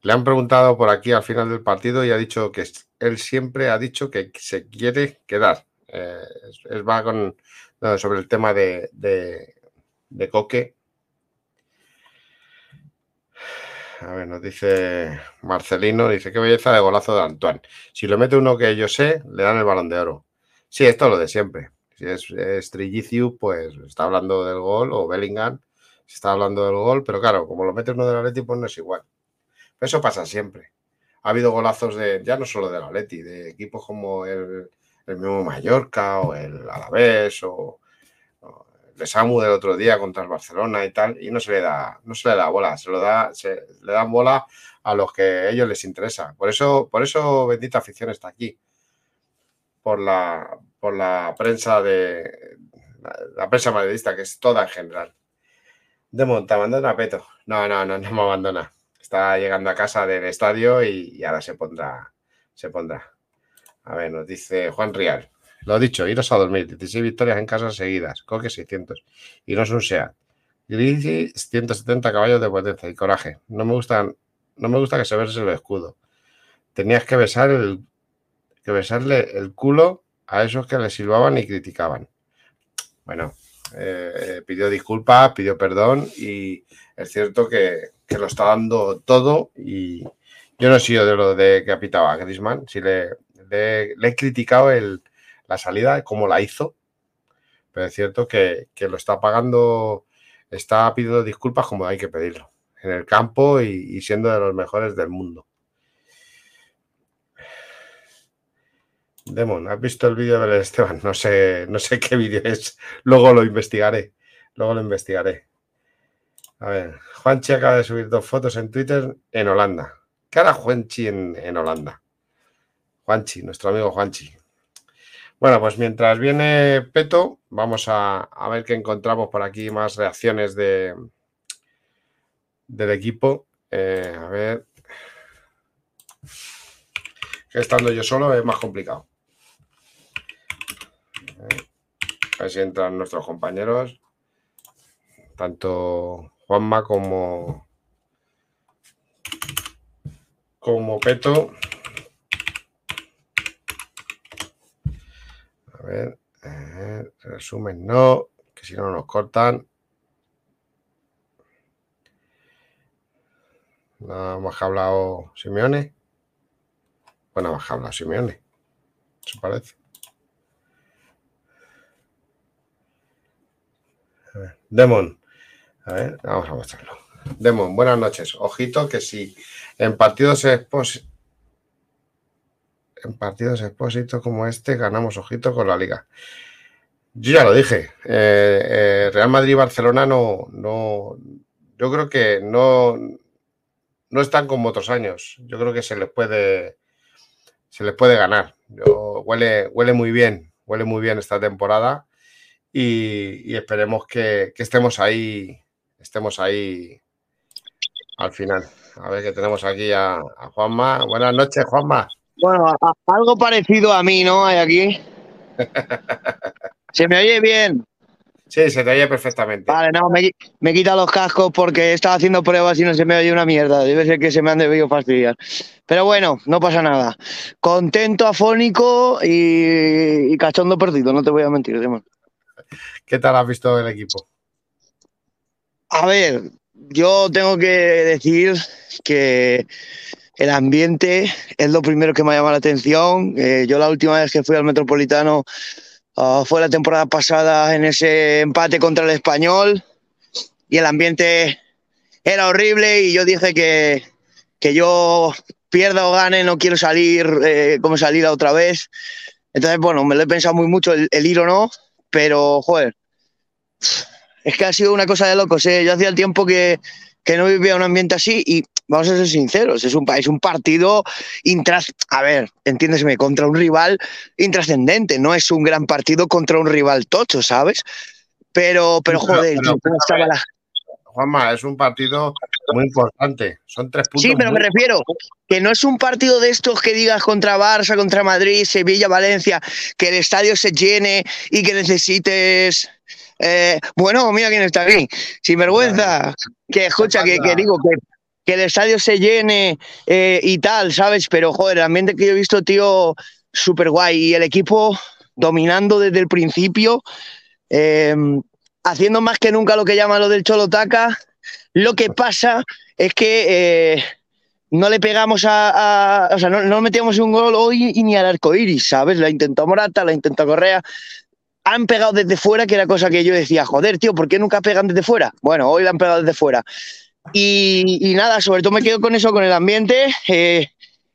Le han preguntado por aquí al final del partido y ha dicho que él siempre ha dicho que se quiere quedar. Eh, es, va con sobre el tema de, de Coque. A ver, nos dice Marcelino, dice, qué belleza de golazo de Antoine. Si lo mete uno que yo sé, le dan el balón de oro. Sí, esto es lo de siempre. Si es, es pues está hablando del gol, o Bellingham, está hablando del gol, pero claro, como lo mete uno del Atleti, pues no es igual. Eso pasa siempre. Ha habido golazos de, ya no solo del Atleti, de equipos como el, el mismo Mallorca o el Alavés o, de Samu del otro día contra el Barcelona y tal, y no se le da, no se le da bola, se lo da, se le dan bola a los que a ellos les interesa. Por eso, por eso bendita afición está aquí. Por la, por la prensa de la, prensa madridista, que es toda en general. Demon, te abandona Peto. No, no, no, no me abandona. Está llegando a casa del estadio y, ahora se pondrá, se pondrá. A ver, nos dice Juan Rial. Lo dicho, iros a dormir. 16 victorias en casa seguidas. Coque 600. Y no es un SEAT. Grisi 170 caballos de potencia y coraje. No me gustan, no me gusta que se verse el escudo. Tenías que besar el que besarle el culo a esos que le silbaban y criticaban. Bueno, eh, pidió disculpas, pidió perdón y es cierto que, lo está dando todo y yo no he sido de lo de que ha pitado a Grisman, si le, he criticado el, la salida, cómo la hizo, pero es cierto que, lo está pagando, está pidiendo disculpas como hay que pedirlo, en el campo y, siendo de los mejores del mundo. Demon, ¿has visto el vídeo del Esteban? No sé, no sé qué vídeo es. Luego lo investigaré. Luego lo investigaré. A ver, Juanchi acaba de subir dos fotos en Twitter en Holanda. ¿Qué hará Juanchi en, Holanda? Juanchi, nuestro amigo Juanchi. Bueno, pues mientras viene Peto, vamos a, ver qué encontramos por aquí, más reacciones de, del equipo. Eh, a ver. Estando yo solo es más complicado. A ver si entran nuestros compañeros. Tanto Juanma como, como Peto. A ver, resumen no, que si no nos cortan. Nada más que ha hablado Simeone. Bueno, más que ha hablado Simeone. ¿Se parece? A ver, Demon. A ver, vamos a mostrarlo. Demon, buenas noches. Ojito que si en partidos en partidos expósitos como este ganamos ojito con la liga. Yo ya lo dije, eh, eh, Real Madrid y Barcelona no, no, yo creo que no, no están como otros años. Yo creo que se les puede, se les puede ganar. Yo, huele, huele muy bien, huele muy bien esta temporada y, esperemos que, estemos ahí, estemos ahí al final. A ver que tenemos aquí a, a Juanma. Buenas noches, Juanma. Bueno, algo parecido a mí, ¿no? Hay aquí. ¿Se me oye bien? Sí, se te oye perfectamente. Vale, no, me, me quita los cascos porque estaba haciendo pruebas y no se me oye una mierda. Debe ser que se me han debido fastidiar. Pero bueno, no pasa nada. Contento, afónico y, cachondo perdido, no te voy a mentir, Demon. ¿Qué tal has visto el equipo? A ver, yo tengo que decir que el ambiente es lo primero que me ha llamado la atención. Eh, yo la última vez que fui al Metropolitano ah, fue la temporada pasada en ese empate contra el español y el ambiente era horrible y yo dije que, que yo pierda o gane, no quiero salir eh, como salir otra vez. Entonces, bueno, me lo he pensado muy mucho el ir o no, pero, joder, es que ha sido una cosa de locos. ¿eh? Yo hacía tiempo que, que no vivía un ambiente así y vamos a ser sinceros, es un, es un partido intras a ver, entiéndeseme, contra un rival intrascendente, no es un gran partido contra un rival tocho, ¿sabes? Pero, pero joder, pero- ¿cómo estaba la- Juanma, es un partido muy importante. Son tres puntos. Sí, pero me refiero que no es un partido de estos que digas contra Barça, contra Madrid, Sevilla, Valencia, que el estadio se llene y que necesites. Eh, bueno, mira quién está aquí. Sinvergüenza. Que escucha, que, que digo que, que el estadio se llene eh, y tal, ¿sabes? Pero joder, el ambiente que yo he visto, tío, súper guay. Y el equipo dominando desde el principio, eh, haciendo más que nunca lo que llama lo del Cholotaca. Lo que pasa es que eh, no le pegamos a, a- O sea, no, no metíamos un gol hoy y ni al arco iris, ¿sabes? La intentó Morata, la intentó Correa. Han pegado desde fuera, que era cosa que yo decía, joder, tío, ¿por qué nunca pegan desde fuera? Bueno, hoy la han pegado desde fuera. Y, y nada, sobre todo me quedo con eso, con el ambiente. Eh,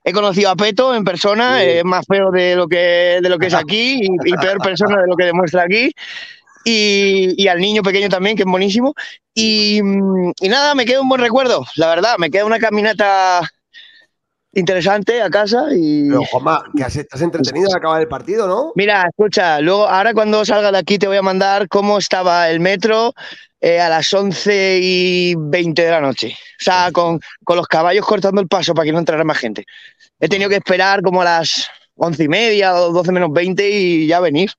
he conocido a Peto en persona, es más feo de lo que, de lo que es aquí y, y peor persona de lo que demuestra aquí. Y, y al niño pequeño también, que es buenísimo. Y, mm, y nada, me queda un buen recuerdo, la verdad. Me queda una caminata interesante a casa y... Pero, Juanma, que has- estás entretenido al acabar el partido, ¿no? Mira, escucha, luego, ahora cuando salga de aquí te voy a mandar cómo estaba el metro eh, a las 11 y 20 de la noche. O sea, con, con los caballos cortando el paso para que no entrara más gente. He tenido que esperar como a las 11 y media o 12 menos 20 y ya venir.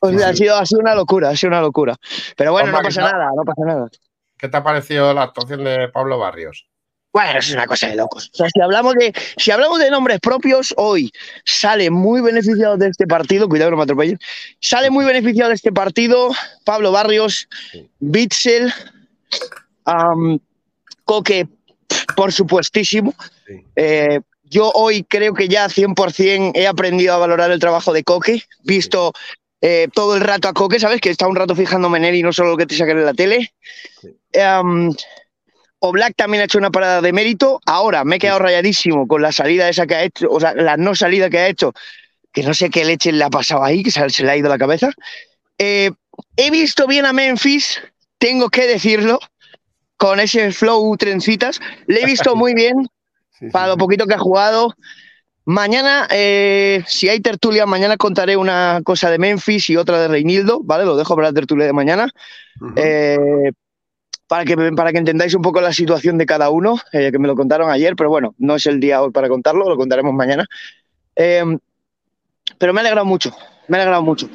O sea, ha, sido, ha sido una locura, ha sido una locura. Pero bueno, no pasa nada, no pasa nada. ¿Qué te ha parecido la actuación de Pablo Barrios? Bueno, es una cosa de locos. O sea, si hablamos de, si hablamos de nombres propios, hoy sale muy beneficiado de este partido, cuidado que no me atropellen, sale muy beneficiado de este partido Pablo Barrios, Bitzel, am, Coque, por supuestísimo. Eh, yo hoy creo que ya 100% he aprendido a valorar el trabajo de Coque, visto eh, todo el rato a Coque, ¿sabes? Que está un rato fijándome en él y no solo lo que te sacan en la tele. Am, Oblak también ha hecho una parada de mérito. Ahora me he quedado rayadísimo con la salida esa que ha hecho, o sea, la no salida que ha hecho, que no sé qué leche le ha pasado ahí, que se, se le ha ido la cabeza. Eh, he visto bien a Memphis, tengo que decirlo, con ese flow trencitas. Le he visto muy bien para lo poquito que ha jugado. Mañana, eh, si hay tertulia, mañana contaré una cosa de Memphis y otra de Reinildo, ¿vale? Lo dejo para la tertulia de mañana. Eh, para que, para que entendáis un poco la situación de cada uno, eh, que me lo contaron ayer, pero bueno, no es el día hoy para contarlo, lo contaremos mañana. Eh, pero me ha alegrado mucho, me ha alegrado mucho.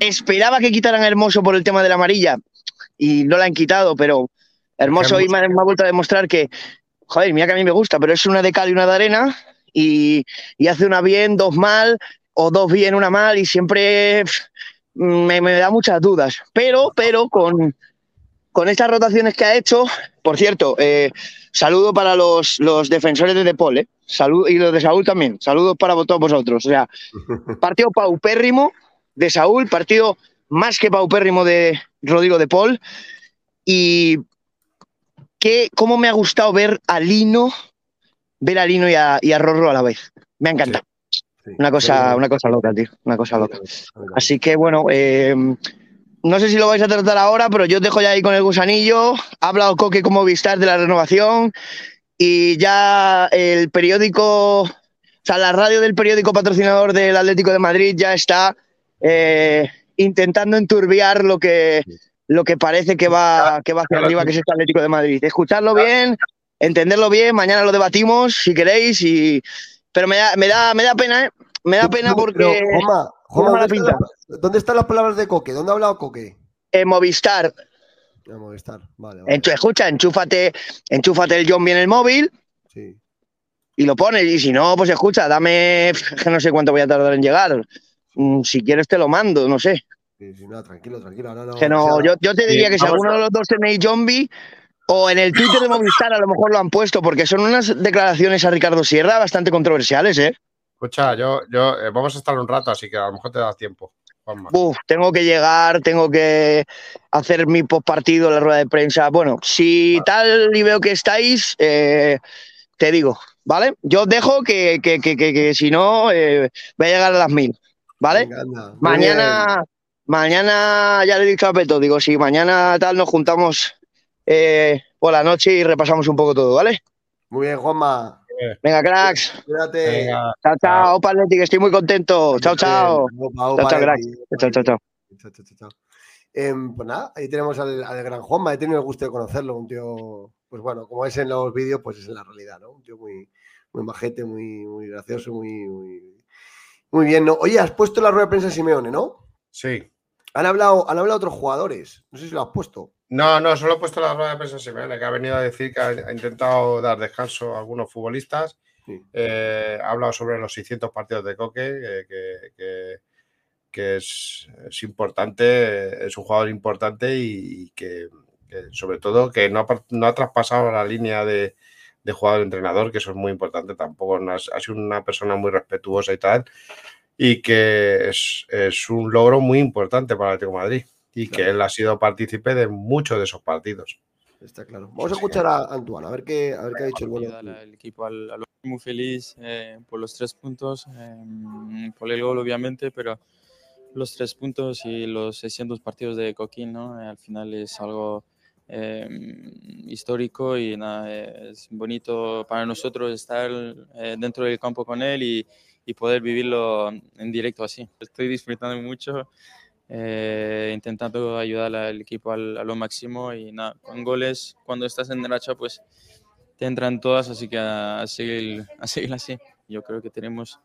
Esperaba que quitaran a Hermoso por el tema de la amarilla y no la han quitado, pero Hermoso hoy me, ha- me ha vuelto a demostrar que, joder, mira que a mí me gusta, pero es una de cal y una de arena y, y hace una bien, dos mal, o dos bien, una mal, y siempre pff, me, me da muchas dudas. Pero, pero con, con estas rotaciones que ha hecho, por cierto, eh, saludo para los, los defensores de Depol, ¿eh? Salud, y los de Saúl también. Saludos para todos vosotros. O sea, partido paupérrimo de Saúl, partido más que paupérrimo de Rodrigo de Paul. Y que, cómo me ha gustado ver a Lino, ver a Lino y a, y a Rorro a la vez. Me ha encantado. Una cosa, una cosa loca, tío. Una cosa loca. Así que bueno, eh, no sé si lo vais a tratar ahora, pero yo os dejo ya ahí con el gusanillo. Ha hablado Coque como Vistar de la renovación y ya el periódico, o sea, la radio del periódico patrocinador del Atlético de Madrid ya está eh, intentando enturbiar lo que, lo que parece que va, que va hacia arriba, que es este Atlético de Madrid. Escuchadlo bien, entenderlo bien, mañana lo debatimos si queréis, y... pero me da, me da, me da pena, ¿eh? Me da pena porque... Pero, Juanma, tiene mala ¿dónde, están pinta. las, dónde están las palabras de Coque? ¿Dónde ha hablado Coque? En Movistar, A Movistar. Vale, escucha, enchúfate, enchúfate el John bien el móvil Sí. y lo pones. Y si no, pues escucha, dame, que no sé cuánto voy a tardar en llegar. Mm, Si quieres te lo mando, no sé. Sí, sí, no, tranquilo, tranquilo. no- Que no, o sea, yo, yo te diría sí, que si alguno de los dos tenéis zombie, O en el Twitter de Movistar a lo mejor lo han puesto, porque son unas declaraciones a Ricardo Sierra bastante controversiales, ¿eh? Escucha, yo, yo eh, vamos a estar un rato, así que a lo mejor te da tiempo. Juanma. Uf, tengo que llegar, tengo que hacer mi postpartido, la rueda de prensa. Bueno, si tal y veo que estáis, eh, te digo, ¿vale? Yo os dejo que, que, que, que- que si no, eh, voy a llegar a las mil, ¿vale? Mañana, mañana ya le he dicho a Peto, digo, si mañana tal nos juntamos eh, por la noche y repasamos un poco todo, ¿vale? Muy bien, Juanma. Venga, cracks. Cuídate. Venga, Chao, chao, Opa Athletic, estoy muy contento. Chao, chao. Opa, opa, Chao, chao, Leti. cracks. Chao, chao, chao. Chao, chao, chao, chao. Em, pues nada, ahí tenemos al, al gran Juanma. He tenido el gusto de conocerlo. Un tío, pues bueno, como es en los vídeos, pues es en la realidad, ¿no? Un tío muy, muy majete, muy, muy gracioso, muy, muy, muy bien, ¿no? Oye, has puesto la rueda de prensa de Simeone, ¿no? Sí. Han hablado, han hablado otros jugadores. No sé si lo has puesto. No, no, solo he puesto la rueda de prensa Simeone, que ha venido a decir que ha, intentado dar descanso a algunos futbolistas. Sí. Eh, ha hablado sobre los 600 partidos de Coque, que, que- que es, es importante, es un jugador importante y, y que, sobre todo que no ha, par- no ha traspasado la línea de, de jugador-entrenador, que eso es muy importante tampoco. no has- ha sido una persona muy respetuosa y tal, y que es, es un logro muy importante para el Atlético de Madrid y que Claro. él ha sido partícipe de muchos de esos partidos. Está claro. Vamos a escuchar a Antoine, a ver qué, a ver qué ha dicho el bueno. Al equipo al, al- muy feliz eh, por los tres puntos, eh, por el gol obviamente, pero los tres puntos y los 600 partidos de Coquín, ¿no? Eh, al final es algo eh, histórico y nada, es bonito para nosotros estar eh, dentro del campo con él y, y poder vivirlo en directo así. Estoy disfrutando mucho, eh, intentando ayudar al equipo al- a lo máximo y nada, con goles, cuando estás en racha, pues te entran todas, así que a, a seguir, a seguir así. Yo creo que tenemos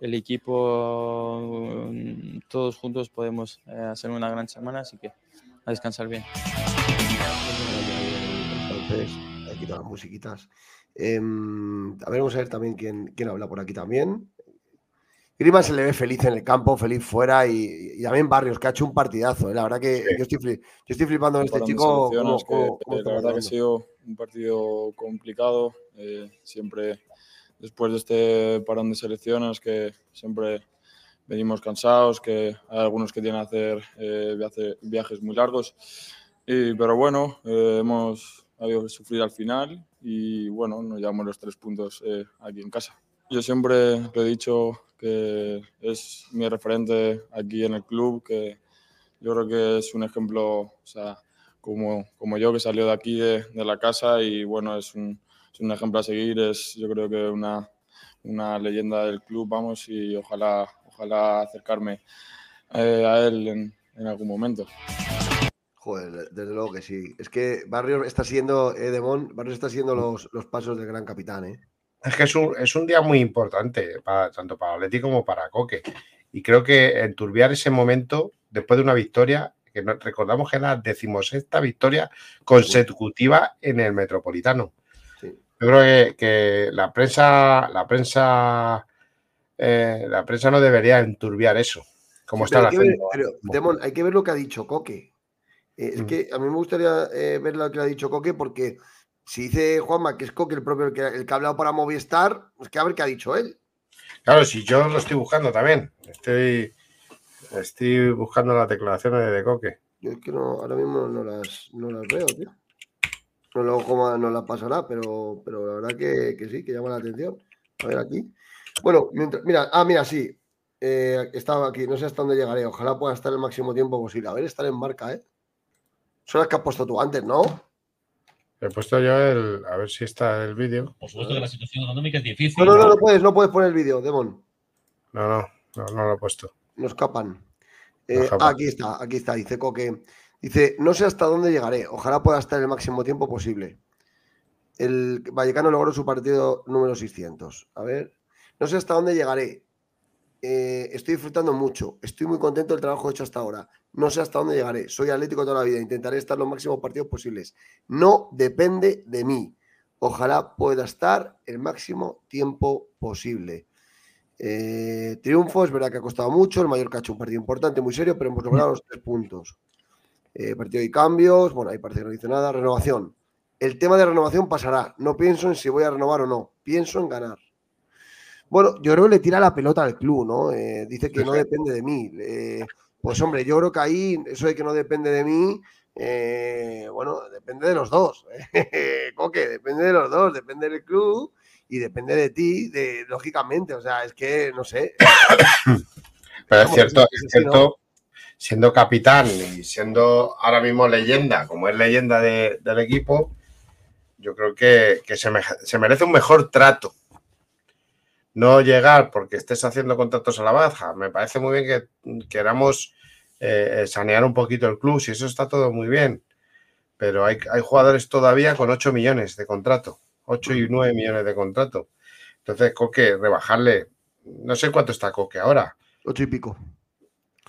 el equipo, mm, todos juntos podemos eh, hacer una gran semana, así que a descansar bien. Entonces, he quitado las musiquitas. Em, a ver, vamos a ver también quién, quién habla por aquí también. Grima se le ve feliz en el campo, feliz fuera y, y también Barrios, que ha hecho un partidazo. ¿eh? La verdad que yo, estoy, fli- yo estoy flipando con este chico. que, eh, la verdad que ha sido un partido complicado. eh, siempre después de este parón de selecciones, que siempre venimos cansados, que hay algunos que tienen que hacer eh, viaje- viajes muy largos. Y- pero bueno, eh, hemos habido sufrir al final y bueno, nos llevamos los tres puntos aquí en casa. Yo siempre lo he dicho que es mi referente aquí en el club, que yo creo que es un ejemplo, o sea, como, como yo que salió de aquí de, de la casa y bueno, es un, es un ejemplo a seguir, es yo creo que una, una leyenda del club, vamos, y ojalá, ojalá acercarme eh, a él en, en algún momento. Joder, desde luego que sí. Es que Barrios está siguiendo, eh, Demón, Barrios está siguiendo los, los pasos del gran capitán, ¿eh? Es que es un, es un día muy importante, para, tanto para Atleti como para Coque. Y creo que enturbiar ese momento, después de una victoria, que recordamos que era la decimosexta victoria consecutiva en el Metropolitano. Sí. Yo creo que, que la prensa, la prensa, eh, la prensa no debería enturbiar eso, como Sí, pero están hay ver- pero, Demón, hay que ver lo que ha dicho Coque. Eh, es Mm. que a mí me gustaría eh, ver lo que ha dicho Coque porque si dice Juanma que es Coque el propio el que, el que ha hablado para Movistar, es que a ver qué ha dicho él. Claro, si yo lo estoy buscando también. Estoy, estoy buscando las declaraciones de Coque. Yo es que no, ahora mismo no las, no las veo, tío. No luego cómo no las pasará, pero, pero la verdad que, que sí, que llama la atención. A ver aquí. Bueno, mientras- mira, ah, mira, sí. Eh, estaba aquí, no sé hasta dónde llegaré. Ojalá pueda estar el máximo tiempo posible. A ver, estar en marca, ¿eh? Son las que has puesto tú antes, ¿no? He puesto yo el. A ver si está el vídeo. Por supuesto que la situación económica es difícil. No, no, no, no puedes, no puedes poner el vídeo, Demon. No, no, no, no lo he puesto. Nos escapan. Eh, escapan. ah, aquí está, aquí está. Dice Coque. Dice, no sé hasta dónde llegaré. Ojalá pueda estar el máximo tiempo posible. El Vallecano logró su partido número 600. A ver. No sé hasta dónde llegaré. Eh, estoy disfrutando mucho. Estoy muy contento del trabajo hecho hasta ahora. No sé hasta dónde llegaré. Soy atlético toda la vida. Intentaré estar los máximos partidos posibles. No depende de mí. Ojalá pueda estar el máximo tiempo posible. Eh, triunfo, es verdad que ha costado mucho. El Mallorca ha hecho un partido importante, muy serio, pero hemos logrado los tres puntos. Eh, partido y cambios. Bueno, ahí parece que no dice nada. Renovación. El tema de renovación pasará. No pienso en si voy a renovar o no. Pienso en ganar. Bueno, yo creo que le tira la pelota al club, ¿no? Eh, dice que no depende de mí. Eh, pues hombre, yo creo que ahí, eso de que no depende de mí, eh, bueno, depende de los dos. Coque, depende de los dos, depende del club y depende de ti, de, lógicamente. O sea, es que, no sé. Pero es cierto, es cierto, siendo capitán y siendo ahora mismo leyenda, como es leyenda de- del equipo, yo creo que, que se, me- se merece un mejor trato. No llegar porque estés haciendo contratos a la baja. Me parece muy bien que queramos eh, sanear un poquito el club, si eso está todo muy bien. Pero hay, hay jugadores todavía con 8 millones de contrato, 8 y 9 millones de contrato. Entonces, Coque, rebajarle, no sé cuánto está Coque ahora. Ocho y pico.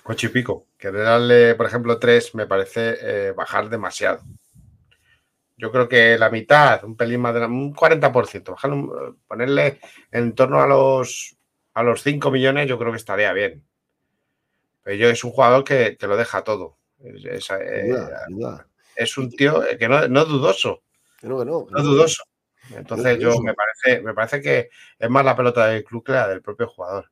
Ocho y pico. Querer darle, por ejemplo, tres me parece eh, bajar demasiado. Yo creo que la mitad, un pelín más de la- un 40%, bajarle un- ponerle en torno a los a los 5 millones, yo creo que estaría bien. Pero yo es un jugador que, que lo deja todo. Es, es, eh, es un tío que no, no es dudoso. Que no, que no. No es no. dudoso. Entonces, es yo me parece, me parece que es más la pelota del club que la del propio jugador.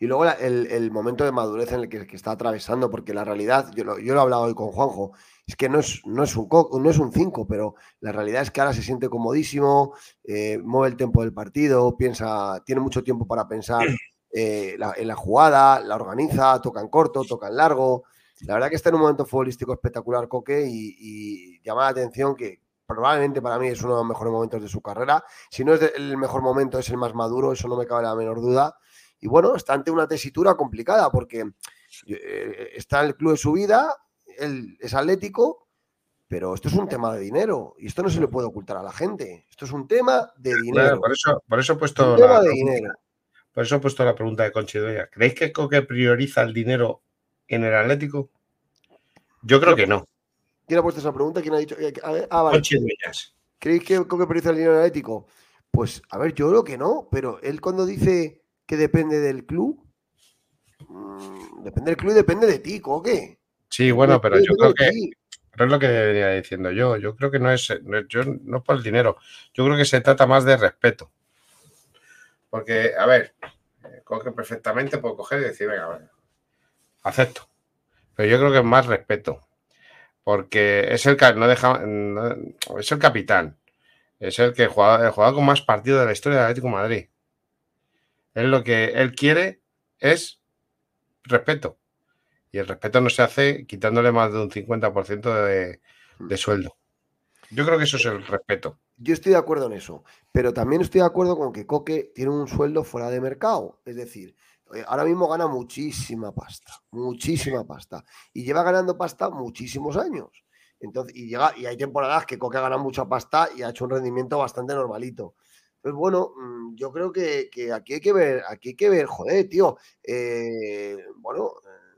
Y luego la- el, el momento de madurez en el que, que está atravesando, porque la realidad, yo lo, yo lo he hablado hoy con Juanjo, es que no es, no es un no es un 5, pero la realidad es que ahora se siente comodísimo, eh, mueve el tiempo del partido, piensa, tiene mucho tiempo para pensar eh, la- en la jugada, la organiza, toca en corto, toca en largo. La verdad que está en un momento futbolístico espectacular, Coque, y, y llama la atención que probablemente para mí es uno de los mejores momentos de su carrera. Si no es el mejor momento, es el más maduro, eso no me cabe la menor duda. Y bueno, está ante una tesitura complicada porque eh, está en el club de su vida, él es atlético, pero esto es un tema de dinero y esto no se le puede ocultar a la gente. Esto es un tema de Claro, dinero. por eso, por eso he puesto Un tema la de pregunta. dinero. Por eso he puesto la pregunta de. ¿Creéis que Coque prioriza el dinero en el Atlético? Yo creo que no. ¿Quién ha puesto esa pregunta? ¿Quién ha dicho? Eh, Ah, vale. ¿Creéis que Coque prioriza el dinero en el Atlético? Pues, a ver, yo creo que no, pero él cuando dice que depende del club, mm, depende del club y depende de ti, Coque. Sí, bueno, pero yo creo que pero es lo que venía diciendo yo. Yo creo que no es, no, yo, no es por el dinero. Yo creo que se trata más de respeto. Porque, a ver, eh, Coque perfectamente puedo coger y decir, venga, venga, acepto. Pero yo creo que es más respeto. Porque es el, ca- no deja, no- es el capitán. Es el que juega, el jugador con más partidos de la historia del Atlético de Madrid. Él lo que él quiere es respeto. Y el respeto no se hace quitándole más de un 50% de, de sueldo. Yo creo que eso es el respeto. Yo estoy de acuerdo en eso, pero también estoy de acuerdo con que Coque tiene un sueldo fuera de mercado. Es decir, eh, ahora mismo gana muchísima pasta, muchísima pasta. Y lleva ganando pasta muchísimos años. Entonces, y, llega, y hay temporadas que Coque ha ganado mucha pasta y ha hecho un rendimiento bastante normalito. Pues bueno, mm, yo creo que, aquí hay que ver, aquí hay que ver, joder, tío. eh, bueno, eh,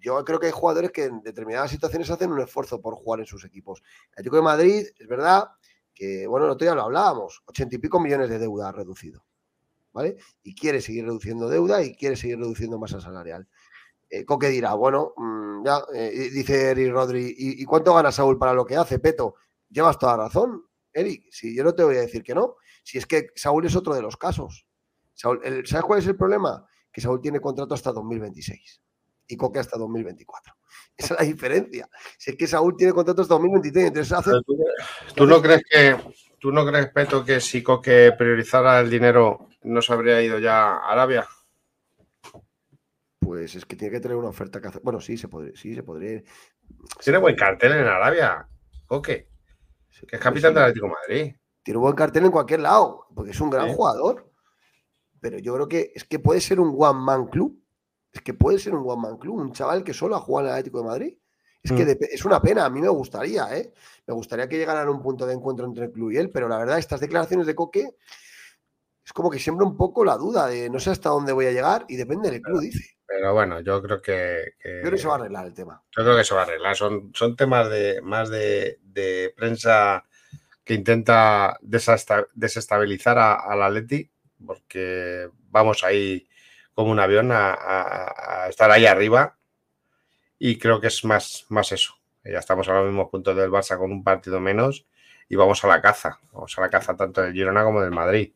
yo creo que hay jugadores que en determinadas situaciones hacen un esfuerzo por jugar en sus equipos. El Atlético de Madrid, es verdad que, bueno, el otro día lo hablábamos, ochenta y pico millones de deuda ha reducido, ¿vale? Y quiere seguir reduciendo deuda y quiere seguir reduciendo masa salarial. Eh, Coque dirá, bueno, mm, ya, eh, dice Eric Rodri, ¿y, y cuánto gana Saúl para lo que hace, Peto? Llevas toda razón, Eric, si yo no te voy a decir que no, si es que Saúl es otro de los casos. Saúl- el- ¿Sabes cuál es el problema? Que Saúl tiene contrato hasta 2026 y Coque hasta 2024. Esa es la diferencia. Si es que Saúl tiene contrato hasta 2023, entonces hace... ¿Tú no crees que, tú no crees, Peto, que si Coque priorizara el dinero no se habría ido ya a Arabia? Pues es que tiene que tener una oferta que hacer. Bueno, sí, se podría, sí, se podría. Tiene buen cartel en Arabia, Coque, que es capitán del Atlético de Madrid. Tiene un buen cartel en cualquier lado, porque es un gran Sí. jugador. Pero yo creo que es que puede ser un one man club. Es que puede ser un one man club, un chaval que solo ha jugado en el Atlético de Madrid. Es que Mm. es una pena, a mí me gustaría, ¿eh? Me gustaría que llegaran a un punto de encuentro entre el club y él, pero la verdad, estas declaraciones de Coque es como que siembra un poco la duda de no sé hasta dónde voy a llegar y depende del club, dice. Pero bueno, yo creo que, que- Yo creo que se va a arreglar el tema. yo creo que se va a arreglar. Son, son temas de más de, de prensa que intenta desestabilizar a- al Atleti, porque vamos ahí como un avión a, estar ahí arriba. Y creo que es más, más eso. Ya estamos a los mismos puntos del Barça con un partido menos. y vamos a la caza. Vamos a la caza tanto del Girona como del Madrid.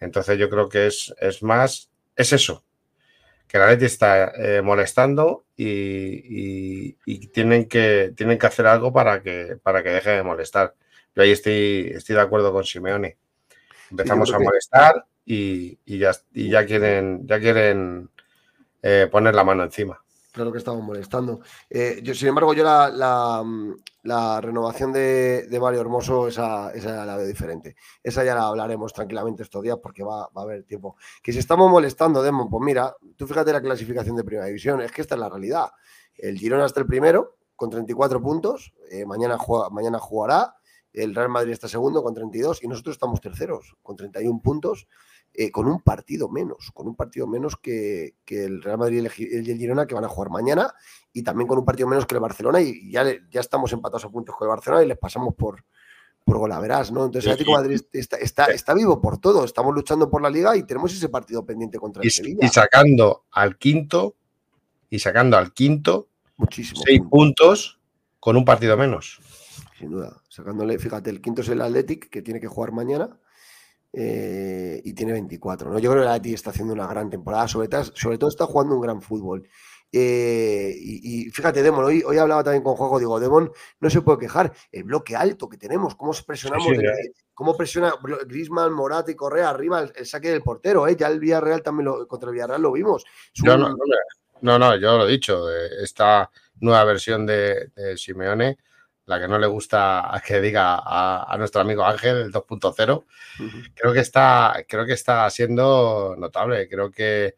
Entonces yo creo que es, es más, es eso, que la Leti está eh, molestando y tienen, que, tienen que hacer algo para que, para que deje de molestar. Yo ahí estoy, estoy de acuerdo con Simeone. Empezamos a molestar y, y ya, y ya quieren, ya quieren eh, poner la mano encima. Claro que estamos molestando. Eh, yo, sin embargo, yo la, la, mm, la renovación de, de Mario Hermoso, esa, esa la veo diferente. Esa ya la hablaremos tranquilamente estos días porque va, va a haber tiempo. Que si estamos molestando, Demon, pues mira, tú fíjate la clasificación de Primera División, es que esta es la realidad. El Girona está el primero con 34 puntos, eh, mañana, juega- mañana jugará, el Real Madrid está segundo con 32 y nosotros estamos terceros con 31 puntos. eh, con un partido menos, con un partido menos que, que el Real Madrid y el Girona que van a jugar mañana y también con un partido menos que el Barcelona y ya, ya estamos empatados a puntos con el Barcelona y les pasamos por, por golaveras, ¿no? Entonces el Atlético de Madrid está, está, está vivo por todo, estamos luchando por la liga y tenemos ese partido pendiente contra el Y, Sevilla. y sacando al quinto, y sacando al quinto, Muchísimo seis puntos con un partido menos. Sin duda. Sacándole, fíjate, el quinto es el Athletic, que tiene que jugar mañana. eh, y tiene 24. ¿no? Yo creo que el Athletic está haciendo una gran temporada, sobre, todo- sobre todo está jugando un gran fútbol. Eh, y, y fíjate, Demon, hoy, hoy hablaba también con Juego, digo, Demon no se puede quejar, el bloque alto que tenemos, cómo presionamos, Sí, sí, cómo presiona Grisman, Morata y Correa arriba el, el saque del portero, ¿eh? ya el Villarreal también lo, contra el Villarreal lo vimos. No, no, no, no, yo lo he dicho, eh, esta nueva versión de, de Simeone, la que no le gusta a que diga a, a nuestro amigo Ángel, el 2.0, creo que está, creo que está siendo notable. Creo que,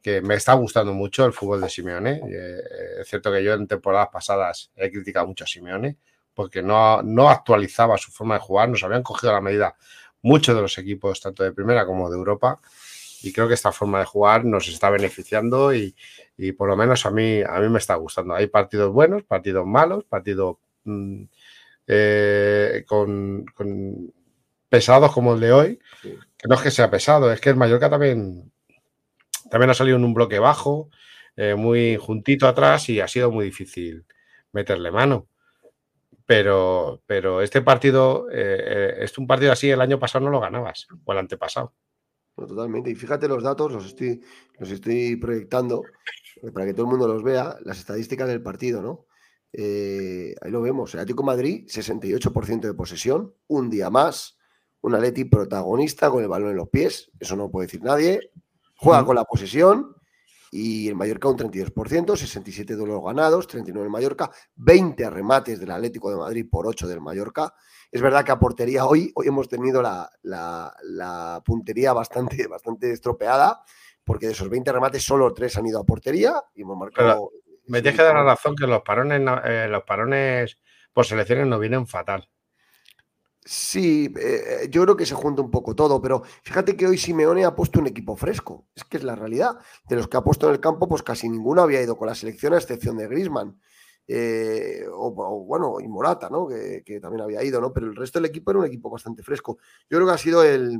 que me está gustando mucho el fútbol de Simeone. Eh, es cierto que yo en temporadas pasadas he criticado mucho a Simeone porque no, no actualizaba su forma de jugar, nos habían cogido la medida muchos de los equipos, tanto de primera como de Europa, y creo que esta forma de jugar nos está beneficiando y, y por lo menos a mí, a mí me está gustando. Hay partidos buenos, partidos malos, partidos eh, con, con pesados como el de hoy, que no es que sea pesado, es que el Mallorca también, también ha salido en un bloque bajo, eh, muy juntito atrás y ha sido muy difícil meterle mano. Pero, pero este partido, eh, eh, es un partido así, el año pasado no lo ganabas, o el antepasado. No, totalmente. Y fíjate los datos, los estoy, los estoy proyectando para que todo el mundo los vea, las estadísticas del partido, ¿no? Eh, ahí lo vemos. El Atlético de Madrid, 68% de posesión, un día más. Un Atleti protagonista con el balón en los pies, eso no puede decir nadie. Juega con la posesión y el Mallorca un 32%, 67 duelos ganados, 39 el Mallorca, 20 remates del Atlético de Madrid por 8 del Mallorca. Es verdad que a portería hoy, hoy hemos tenido la, la- la puntería bastante, bastante estropeada, porque de esos 20 remates solo 3 han ido a portería y hemos marcado... Me tienes que dar la razón que los parones, eh, los parones por selecciones no vienen fatal. Sí, eh, yo creo que se junta un poco todo, pero fíjate que hoy Simeone ha puesto un equipo fresco, es que es la realidad. De los que ha puesto en el campo, pues casi ninguno había ido con la selección, a excepción de Grisman. o, o, bueno, y Morata, ¿no? Que, que también había ido, ¿no? Pero el resto del equipo era un equipo bastante fresco. Yo creo que ha sido el,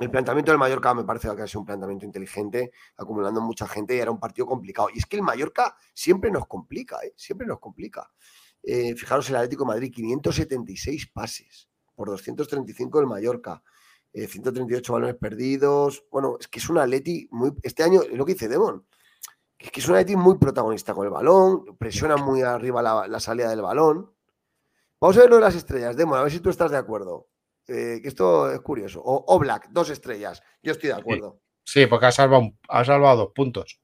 el planteamiento del Mallorca, me parece que ha sido un planteamiento inteligente, acumulando mucha gente y era un partido complicado. Y es que el Mallorca siempre nos complica, ¿eh? Siempre nos complica. Eh, fijaros, el Atlético Madrid, 576 pases por 235 el Mallorca, eh, 138 balones perdidos. Bueno, es que es un Atleti muy. Este año, lo que dice Demon, es que es un Atleti muy protagonista con el balón, presiona muy arriba la, la salida del balón. Vamos a ver lo de las estrellas, Demon, a ver si tú estás de acuerdo. Eh, que esto es curioso. O, o Black, dos estrellas. Yo estoy de acuerdo. Sí, porque ha salvado, ha salvado dos puntos.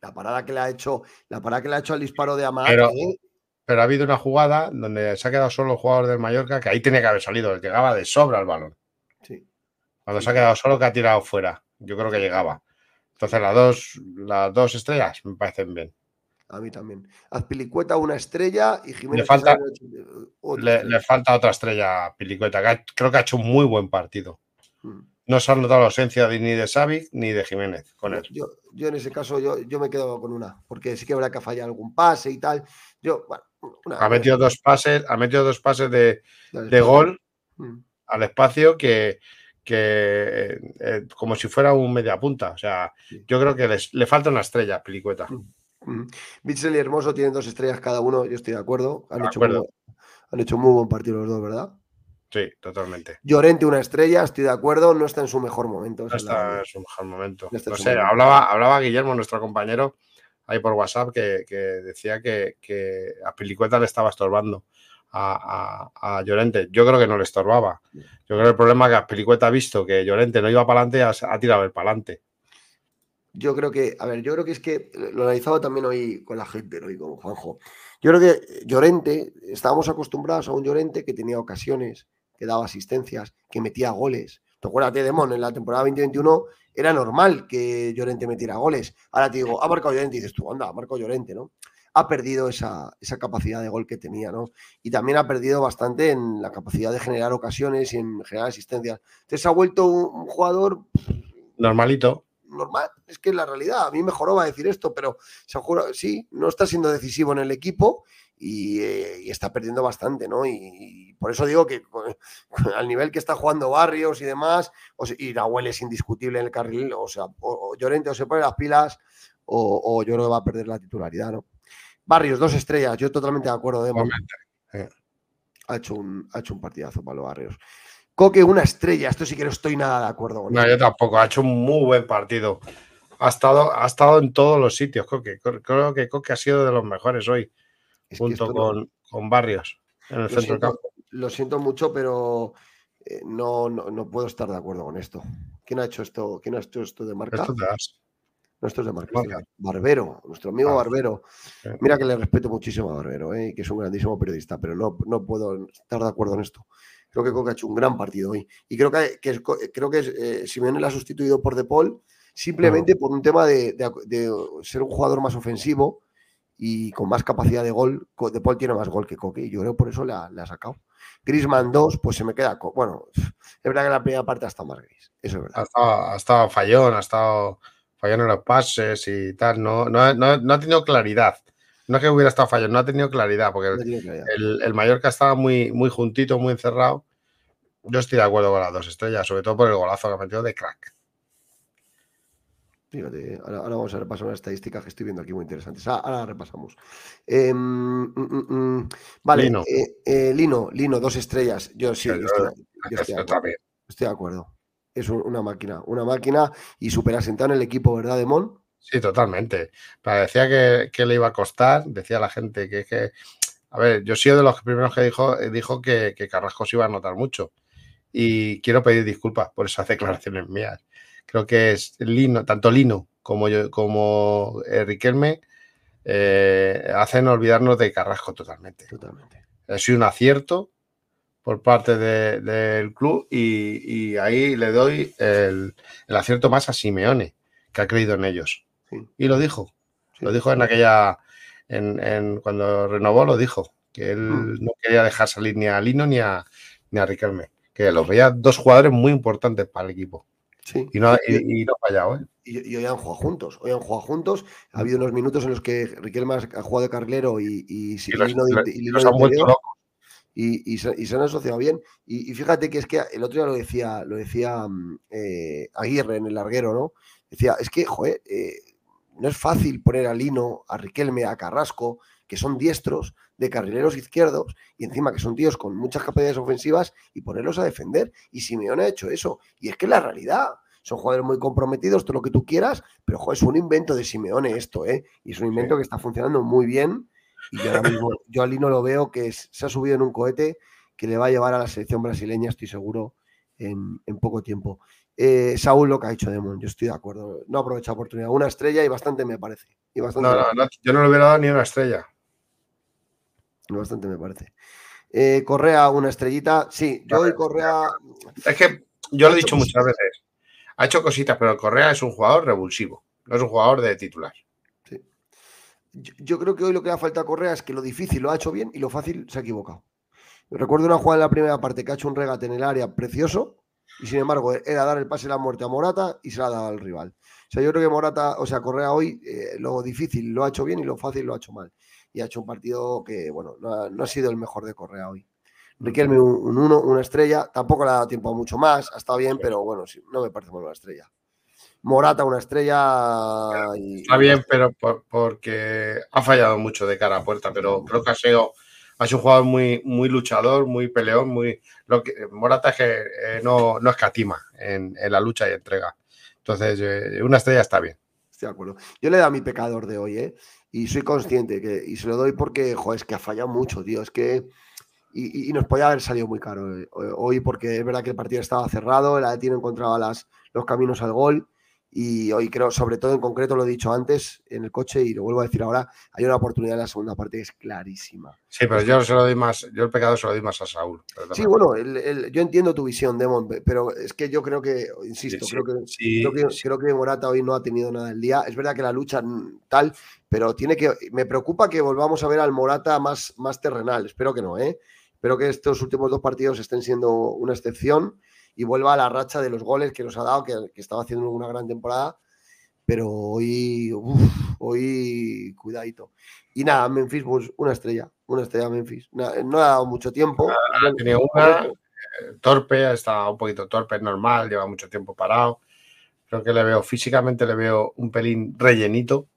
La parada que le ha hecho, la parada que le ha hecho al disparo de Amat. Pero, eh, pero ha habido una jugada donde se ha quedado solo el jugador del Mallorca, que ahí tenía que haber salido, llegaba de sobra el balón. Sí. Cuando se ha quedado solo, que ha tirado fuera. Yo creo que llegaba. Entonces, las dos, las dos estrellas me parecen bien. A mí también. Azpilicueta una estrella y Jiménez. Le falta, Casares, otra le, falta otra estrella a Pilicueta, que ha- creo que ha hecho un muy buen partido. Mm. No se ha notado la ausencia de- ni de Savic ni de Jiménez con él. Yo, yo en ese caso yo, yo me quedo con una, porque sí que habrá que fallar algún pase y tal. Yo, bueno, una, Ha metido dos pases, ha metido dos pases de, gol Mm. al espacio que, que eh, como si fuera un media punta. O sea, yo creo que les- le falta una estrella a Pilicueta. Mm. Bitzel y Hermoso tienen dos estrellas cada uno, yo estoy de acuerdo. Han, De hecho, muy, acuerdo. han hecho muy buen partido los dos, ¿verdad? Sí, totalmente. Llorente una estrella, estoy de acuerdo, no está en su mejor momento. No está en su mejor momento. No sé, momento. hablaba, hablaba Guillermo, nuestro compañero, ahí por WhatsApp, que, que decía que, que a Pilicueta le estaba estorbando a, a- a Llorente. Yo creo que no le estorbaba. Yo creo que el problema es que a Pilicueta ha visto que Llorente no iba para adelante, ha, ha tirado el para adelante. Yo creo que, a ver, yo creo que es que lo analizaba también hoy con la gente, hoy con Juanjo. Yo creo que Llorente, estábamos acostumbrados a un Llorente que tenía ocasiones, que daba asistencias, que metía goles. Tú acuérdate, Demon, en la temporada 2021 era normal que Llorente metiera goles. Ahora te digo, ha marcado Llorente y dices tú, anda, ha marcado Llorente, ¿no? Ha perdido esa, esa capacidad de gol que tenía, ¿no? Y también ha perdido bastante en la capacidad de generar ocasiones y en generar asistencias. Entonces ha vuelto un jugador Normalito. Normal, es que es la realidad. A mí me joraba decir esto, pero se juro, sí, no está siendo decisivo en el equipo y, eh, y está perdiendo bastante, ¿no? Y, y por eso digo que con- al nivel que está jugando Barrios y demás, o sea, y Nahuel es indiscutible en el carril, o sea, o, o Llorente o se pone las pilas o, o yo creo que va a perder la titularidad, ¿no? Barrios, dos estrellas, yo totalmente de acuerdo, de ha hecho un, ha hecho un partidazo Pablo Barrios. Coque, una estrella, esto sí que no estoy nada de acuerdo con No, yo tampoco. Ha hecho un muy buen partido. Ha estado, ha estado en todos los sitios, Coque. Creo- que Coque ha sido de los mejores hoy, junto no- con, con Barrios en el Lo centro del siento, campo. lo siento mucho, pero eh, no, no, no puedo estar de acuerdo con esto. ¿Quién ha hecho esto? ¿Quién ha hecho esto de marca? Esto te das. No, esto es de marca. Barbero, nuestro amigo Ah, Barbero. Mira que le respeto muchísimo a Barbero, eh, que es un grandísimo periodista, pero no, no puedo estar de acuerdo en esto. Creo que Coque ha hecho un gran partido hoy. Y creo que, creo que eh, Simeone le ha sustituido por De Paul simplemente por un tema de, de- de ser un jugador más ofensivo y con más capacidad de gol. De Paul tiene más gol que Coque y yo creo que por eso le ha, sacado. Grisman 2, pues se me queda. Bueno, es verdad que la primera parte ha estado más gris. Eso es verdad. Ha estado, ha estado fallón, ha estado fallón en los pases y tal. No, no, no, no ha tenido claridad. No es que hubiera estado fallón, no ha tenido claridad, porque No el, claridad. el, el Mallorca estaba muy, muy juntito, muy encerrado. Yo estoy de acuerdo con las dos estrellas, sobre todo por el golazo que ha metido de crack. Fíjate, ahora, ahora vamos a repasar unas estadísticas que estoy viendo aquí muy interesantes. Ah, ahora las repasamos. Eh, mm, mm, mm, vale, Lino. eh, eh, Lino, Lino, dos estrellas. Yo sí, yo Yo- estoy, yo yo estoy de acuerdo. Estoy de acuerdo. Es un- una máquina, una máquina y súper asentado en el equipo, ¿verdad, Demón? Sí, totalmente. Parecía que, que le iba a costar, decía la gente que, que a ver, yo he sido de los primeros que dijo, eh, dijo que, que Carrasco se iba a notar mucho. Y quiero pedir disculpas por esas declaraciones mías. Creo que es Lino, tanto Lino como yo, como eh, Riquelme eh, hacen olvidarnos de Carrasco totalmente. Totalmente. Ha sido un acierto por parte de- del club y, y ahí le doy el, el acierto más a Simeone, que ha creído en ellos. Sí. Y lo dijo. Lo dijo en aquella, en, en- cuando renovó, lo dijo, que él Mm. no quería dejar salir ni a Lino ni a, ni a Riquelme, que los veía dos jugadores muy importantes para el equipo. Sí. Y no, y, y no ha fallado, ¿eh? Y, y hoy han jugado juntos. Hoy han jugado juntos. Ha habido unos minutos en los que Riquelme ha jugado de carrilero y, y, Y los- Lino los- y Lino los de han vuelto locos. y, y se, y se han asociado bien. Y, y fíjate que es que el otro día lo decía, lo decía mm, eh, Aguirre en el larguero, ¿no? Decía, es que, joder, eh, no es fácil poner a Lino, a Riquelme, a Carrasco, que son diestros de carrileros izquierdos, y encima que son tíos con muchas capacidades ofensivas, y ponerlos a defender. Y Simeone ha hecho eso. Y es que es la realidad. Son jugadores muy comprometidos, todo lo que tú quieras, pero joder, es un invento de Simeone esto, ¿eh? Y es un invento que está funcionando muy bien. Y yo ahora mismo, yo a Lino lo veo que es- se ha subido en un cohete que le va a llevar a la selección brasileña, estoy seguro, en, en poco tiempo. Eh, Saúl lo que ha hecho Demon, yo estoy de acuerdo. No aprovecha oportunidad. Una estrella y bastante me parece. Y bastante, No, no, no, yo no le hubiera dado ni una estrella. bastante me parece. Eh, Correa, una estrellita. Sí, yo hoy Correa. Es que yo lo he dicho muchas veces. Ha hecho cositas, pero Correa es un jugador revulsivo. No es un jugador de titular. Yo, yo creo que hoy lo que le ha falta a Correa es que lo difícil lo ha hecho bien y lo fácil se ha equivocado. Recuerdo una jugada en la primera parte que ha hecho un regate en el área precioso y sin embargo era dar el pase a la muerte a Morata y se la ha dado al rival. O sea, yo creo que Morata, o sea, Correa hoy eh, lo difícil lo ha hecho bien y lo fácil lo ha hecho mal. Y ha hecho un partido que, bueno, no ha, no ha sido el mejor de Correa hoy. Riquelme un, un uno, una estrella, tampoco le ha dado tiempo a mucho más, ha estado bien, pero bueno, sí, no me parece mal una estrella. Morata una estrella y, Está bien, pero por- porque ha fallado mucho de cara a puerta, pero creo que ha sido, ha sido un jugador muy, muy luchador, muy peleón, muy lo que, Morata es que eh, no, no escatima en, en la lucha y entrega. Entonces, eh, una estrella está bien. Estoy de acuerdo. Yo le he dado mi pecador de hoy, ¿eh? Y soy consciente que, y se lo doy porque, joder, es que ha fallado mucho, tío. Es que. Y, y- y nos podía haber salido muy caro eh, hoy porque es verdad que el partido estaba cerrado, el Atleti no encontraba las, los caminos al gol. Y hoy creo, sobre todo en concreto, lo he dicho antes en el coche y lo vuelvo a decir ahora, hay una oportunidad en la segunda parte que es clarísima. Sí, pero yo se lo doy más, yo el pecado se lo doy más a Saúl. Sí, bueno, el- el- yo entiendo tu visión, Demon, pe- pero es que yo creo que, insisto, Sí, creo, que, sí, creo, que, creo que Morata hoy no ha tenido nada el día. Es verdad que la lucha mm, tal, pero tiene que. Me preocupa que volvamos a ver al Morata más, más terrenal. Espero que no, ¿eh? Espero que estos últimos dos partidos estén siendo una excepción y vuelva a la racha de los goles que nos ha dado, que, que estaba haciendo una gran temporada. Pero hoy, uf, hoy, cuidadito. Y nada, Memphis, pues una estrella, una estrella Memphis. No ha dado mucho tiempo. Ha tenido una, eh, torpe, está un poquito torpe, es normal, lleva mucho tiempo parado. Creo que le veo físicamente, le veo un pelín rellenito.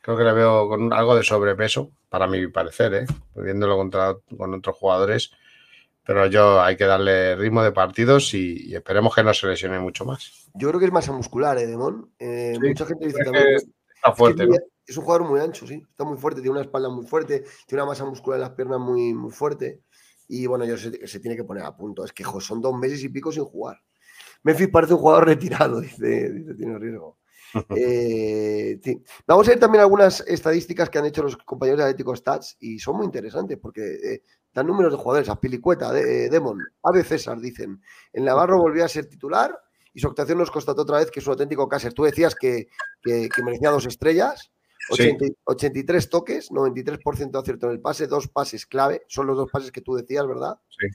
Creo que le veo con algo de sobrepeso, para mi parecer, ¿eh? viéndolo contra, con otros jugadores. Pero yo hay que darle ritmo de partidos y, y esperemos que no se lesione mucho más. Yo creo que es masa muscular, ¿eh, Demón? Eh, Sí, mucha gente dice es también. está fuerte, es, ¿no? es un jugador muy ancho, sí. Está muy fuerte, tiene una espalda muy fuerte, tiene una masa muscular en las piernas muy, muy fuerte. Y bueno, yo se, se tiene que poner a punto. Es que jo, son dos meses y pico sin jugar. Memphis parece un jugador retirado, dice, dice tiene riesgo. Eh, sí. Vamos a ver también algunas estadísticas que han hecho los compañeros de Atlético Stats y son muy interesantes porque eh, dan números de jugadores. A Pilicueta, de, eh, Demon, Ave César, dicen. En Navarro volvió a ser titular y su actuación nos constató otra vez que es un auténtico Cáceres. Tú decías que, que- que merecía dos estrellas. Sí. 80 83 toques, 93% de acierto en el pase, dos pases clave, son los dos pases que tú decías, ¿verdad? Sí.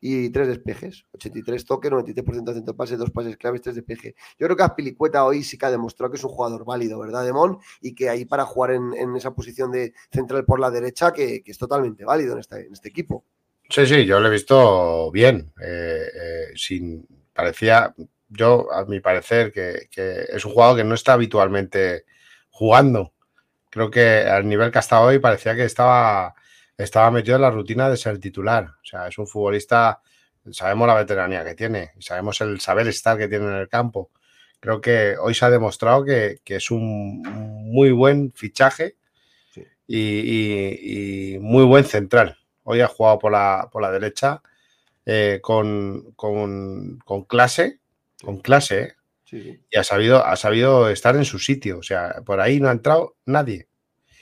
Y tres despejes, 83 toques, 93% de el pase, dos pases claves, tres despejes. Yo creo que Aspilicueta hoy sí que ha demostrado que es un jugador válido, ¿verdad, Demón? Y que ahí para jugar en, esa posición de central por la derecha, que, es totalmente válido en este, en este equipo. Sí, sí, yo lo he visto bien. eh, eh, sin, parecía, yo a mi parecer, que, es un jugador que no está habitualmente jugando. Creo que al nivel que ha estado hoy parecía que estaba, estaba metido en la rutina de ser titular. O sea, es un futbolista, sabemos la veteranía que tiene y sabemos el saber estar que tiene en el campo. Creo que hoy se ha demostrado que, que es un muy buen fichaje y, y- y muy buen central. Hoy ha jugado por la, por la derecha eh, con, con- con clase, con clase, ¿eh? Sí, sí. y ha sabido, ha sabido estar en su sitio. O sea, por ahí no ha entrado nadie.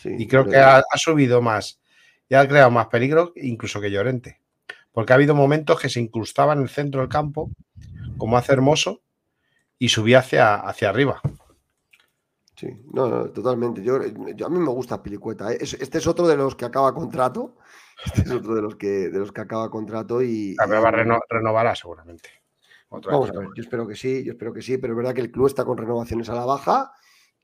Sí, Y creo que ha subido más y ha creado más peligro incluso que Llorente. Porque ha habido momentos que se incrustaba en el centro del campo, como hace Hermoso, y subía hacia, hacia arriba. Sí, no, no, totalmente. Yo, yo- a mí me gusta Pilicueta. ¿eh? Es- Este es otro de los que acaba contrato. Este es otro de los que, de los que acaba contrato y. A ver, y- va a reno- renovará seguramente. Otra Vamos vez. a ver, yo espero que sí, yo espero que sí, pero es verdad que el club está con renovaciones a la baja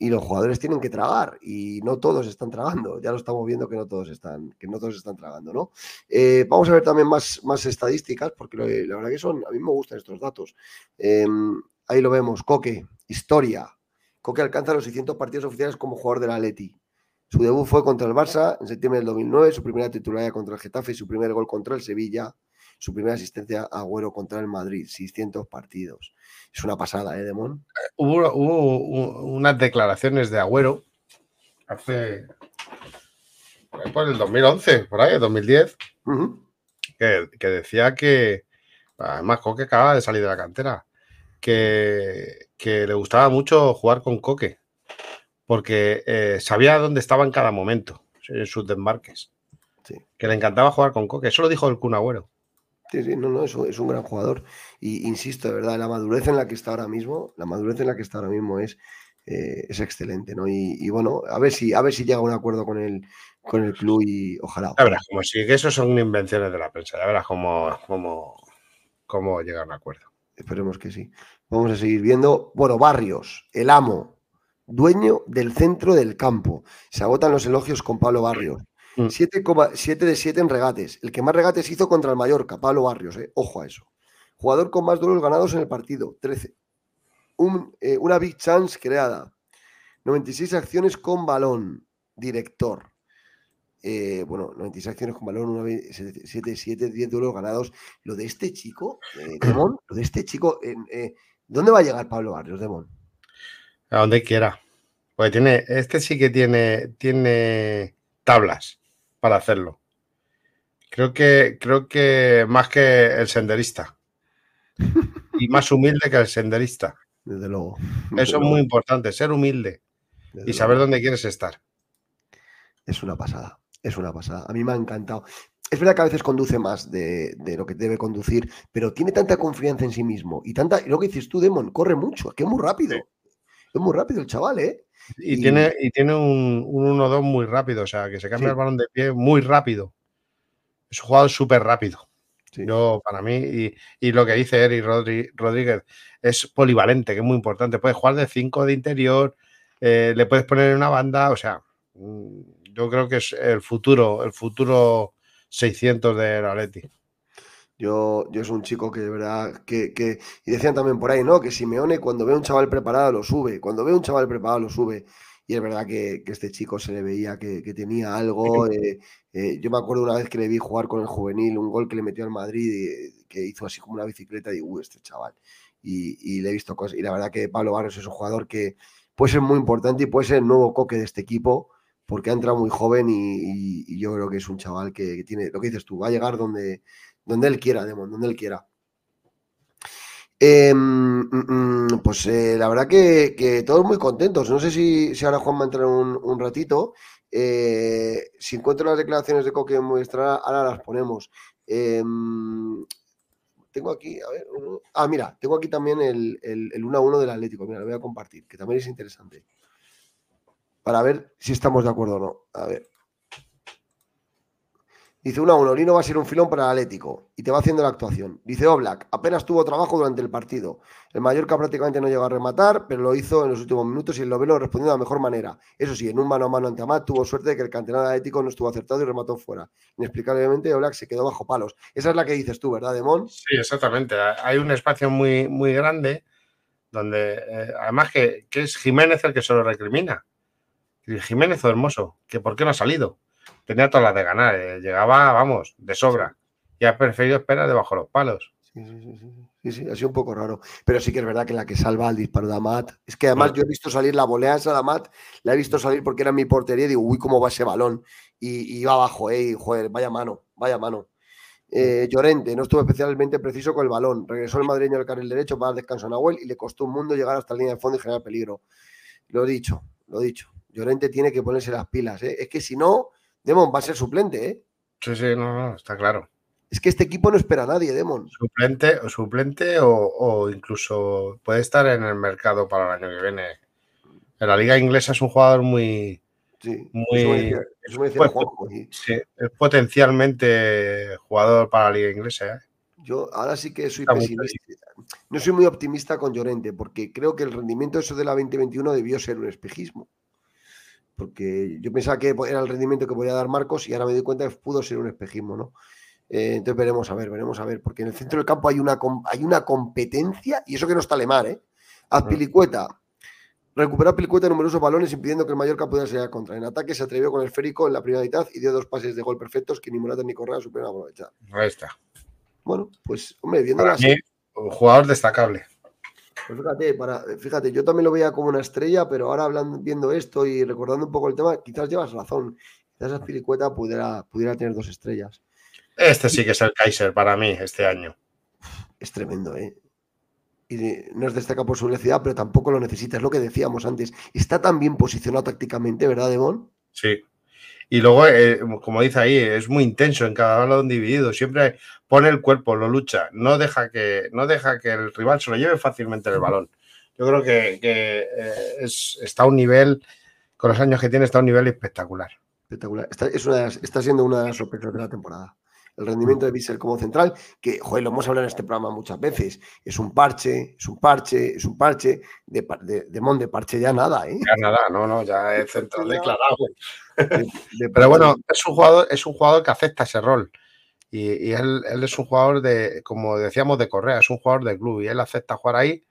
y los jugadores tienen que tragar y no todos están tragando. Ya lo estamos viendo que no todos están, que no todos están tragando, ¿no? Eh, vamos a ver también más, más estadísticas, porque lo- la verdad que son, a mí me gustan estos datos. Eh, ahí lo vemos, Coque, historia. Coque alcanza los 600 partidos oficiales como jugador del Atleti. Su debut fue contra el Barça en septiembre del 2009, su primera titularidad contra el Getafe y su primer gol contra el Sevilla, su primera asistencia a Agüero contra el Madrid, 600 partidos. Es una pasada, ¿eh, Demón? Hubo, hubo unas declaraciones de Agüero hace. por el 2011, por ahí, el 2010, que, que decía que. Además, Coque acaba de salir de la cantera. Que, que le gustaba mucho jugar con Coque. Porque eh, sabía dónde estaba en cada momento, en sus desmarques. Que le encantaba jugar con Coque. Eso lo dijo el Kun Agüero. Sí, sí, no, no, es un, es un gran jugador. Y insisto, de verdad, la madurez en la que está ahora mismo, la madurez en la que está ahora mismo es, eh, es excelente, ¿no? Y, y bueno, a ver si, a ver si llega a un acuerdo con el, con el club y ojalá. Ya verás, como si que eso son invenciones de la prensa. Ya verás cómo, cómo, cómo llega a un acuerdo. Esperemos que sí. Vamos a seguir viendo. Bueno, Barrios, el amo, dueño del centro del campo. Se agotan los elogios con Pablo Barrios. 7,7 de 7 en regates. El que más regates hizo contra el Mallorca, Pablo Barrios. eh. Ojo a eso. Jugador con más duelos ganados en el partido, 13. Un, eh, una big chance creada. 96 acciones con balón. Director. eh, bueno, 96 acciones con balón, 7, 7, 10 duelos ganados. Lo de este chico, eh, Demon, lo de este chico, eh, ¿dónde va a llegar Pablo Barrios, Demon? A donde quiera. Porque tiene, este sí que tiene, tiene tablas para hacerlo. Creo que, creo que más que el senderista. y más humilde que el senderista. Desde luego. Eso es muy importante, ser humilde y saber dónde quieres estar. Es una pasada, es una pasada. A mí me ha encantado. Es verdad que a veces conduce más de, lo que debe conducir, pero tiene tanta confianza en sí mismo y tanta. lo que dices tú, Demon, corre mucho, que es muy rápido. Es muy rápido el chaval, ¿eh? Y, tiene, y tiene un, un 1-2 muy rápido, o sea, que se cambia el balón de pie muy rápido. Es un jugador súper rápido. Yo, para mí, y, y, lo que dice Eric Rodríguez, es polivalente, que es muy importante. Puedes jugar de 5 de interior, eh, le puedes poner en una banda, o sea, mm, yo creo que es el futuro, el futuro 600 de la Leti. Yo, yo es un chico que de verdad, que, que, y decían también por ahí, ¿no? Que Simeone cuando ve a un chaval preparado lo sube, cuando ve a un chaval preparado lo sube. Y es verdad que, que este chico se le veía que, que tenía algo. Eh, eh, yo me acuerdo una vez que le vi jugar con el juvenil, un gol que le metió al Madrid, y, que hizo así como una bicicleta, y digo, uy, este chaval. Y, y, le he visto cosas. Y la verdad que Pablo Barrios es un jugador que puede ser muy importante y puede ser el nuevo coque de este equipo porque ha entrado muy joven y, yo creo que es un chaval que, tiene, lo que dices tú, va a llegar donde, donde él quiera, Demon, donde él quiera. Em, mm, mm, pues eh, la verdad que, todos muy contentos. No sé si, ahora Juan va a entrar un, un ratito. Eh, si encuentro las declaraciones de Coque muestra, ahora las ponemos. Em, tengo aquí, a ver, ah, mira, tengo aquí también el, el, el 1 a 1 del Atlético. Mira, lo voy a compartir, que también es interesante para ver si estamos de acuerdo o no. A ver. Dice 1 a 1, Lino va a ser un filón para el Atlético y te va haciendo la actuación. Dice Oblak, apenas tuvo trabajo durante el partido. El Mallorca prácticamente no llegó a rematar, pero lo hizo en los últimos minutos y el Lovelo respondió de la mejor manera. Eso sí, en un mano a mano ante Amat tuvo suerte de que el canterano Atlético no estuvo acertado y remató fuera. Inexplicablemente Oblak se quedó bajo palos. Esa es la que dices tú, ¿verdad, Demón? Sí, exactamente. Hay un espacio muy, muy grande donde, eh, además que, que es Jiménez el que se lo recrimina Jiménez o Hermoso, que por qué no ha salido. Tenía todas las de ganar, eh, llegaba, vamos, de sobra. Y ha preferido esperar debajo de los palos. Sí, sí, sí, sí, sí, ha sido un poco raro. Pero sí que es verdad que la que salva el disparo de Amat. Es que además yo he visto salir la volea esa de Amat, la he visto salir porque era mi portería y digo, uy, cómo va ese balón. Y, iba abajo, eh, joder, vaya mano, vaya mano. Eh, Llorente no estuvo especialmente preciso con el balón. Regresó el madrileño al carril derecho para descanso a Nahuel y le costó un mundo llegar hasta la línea de fondo y generar peligro. Lo he dicho, lo he dicho. Llorente tiene que ponerse las pilas. ¿eh? Es que si no, Demon va a ser suplente. ¿eh? Sí, sí, no, no, está claro. Es que este equipo no espera a nadie, Demon. Suplente, o suplente o, incluso puede estar en el mercado para el año que viene. En la liga inglesa es un jugador muy. Sí, muy, es potencialmente jugador para la liga inglesa. ¿eh? Yo ahora sí que soy pesimista. No soy muy optimista con Llorente, porque creo que el rendimiento eso de la 2021 debió ser un espejismo porque yo pensaba que era el rendimiento que podía dar Marcos y ahora me doy cuenta que pudo ser un espejismo, ¿no? Eh, entonces veremos a ver, veremos a ver, porque en el centro del campo hay una, hay una competencia y eso que no está Lemar, ¿eh? Azpilicueta. Recuperó Pilicueta numerosos balones impidiendo que el Mallorca pudiera salir contra. En ataque se atrevió con el esférico en la primera mitad y dio dos pases de gol perfectos que ni Morata ni Correa supieron aprovechar. Ahí está. Bueno, pues, hombre, viendo un jugador destacable. Pues fíjate, para, fíjate, yo también lo veía como una estrella, pero ahora hablando, viendo esto y recordando un poco el tema, quizás llevas razón. Quizás Aspilicueta pudiera, pudiera tener dos estrellas. Este sí que es el Kaiser para mí este año. Es tremendo, ¿eh? Y no es destaca por su velocidad, pero tampoco lo necesita. Es lo que decíamos antes. Está tan bien posicionado tácticamente, ¿verdad, Demon? Sí. Y luego, eh, como dice ahí, es muy intenso en cada balón dividido. Siempre pone el cuerpo, lo lucha. No deja que, no deja que el rival se lo lleve fácilmente el balón. Yo creo que, eh, es, está a un nivel, con los años que tiene, está a un nivel espectacular. Espectacular. Está, es una, está siendo una de las sorpresas de la temporada el rendimiento de Bissell como central, que, joder, lo hemos hablado en este programa muchas veces, es un parche, es un parche, es un parche, de, de, de Mon de parche ya nada, ¿eh? Ya nada, no, no, ya es central declarado. Pero bueno, es un jugador, es un jugador que acepta ese rol. Y, él, es un jugador de, como decíamos, de Correa, es un jugador de club y él acepta jugar ahí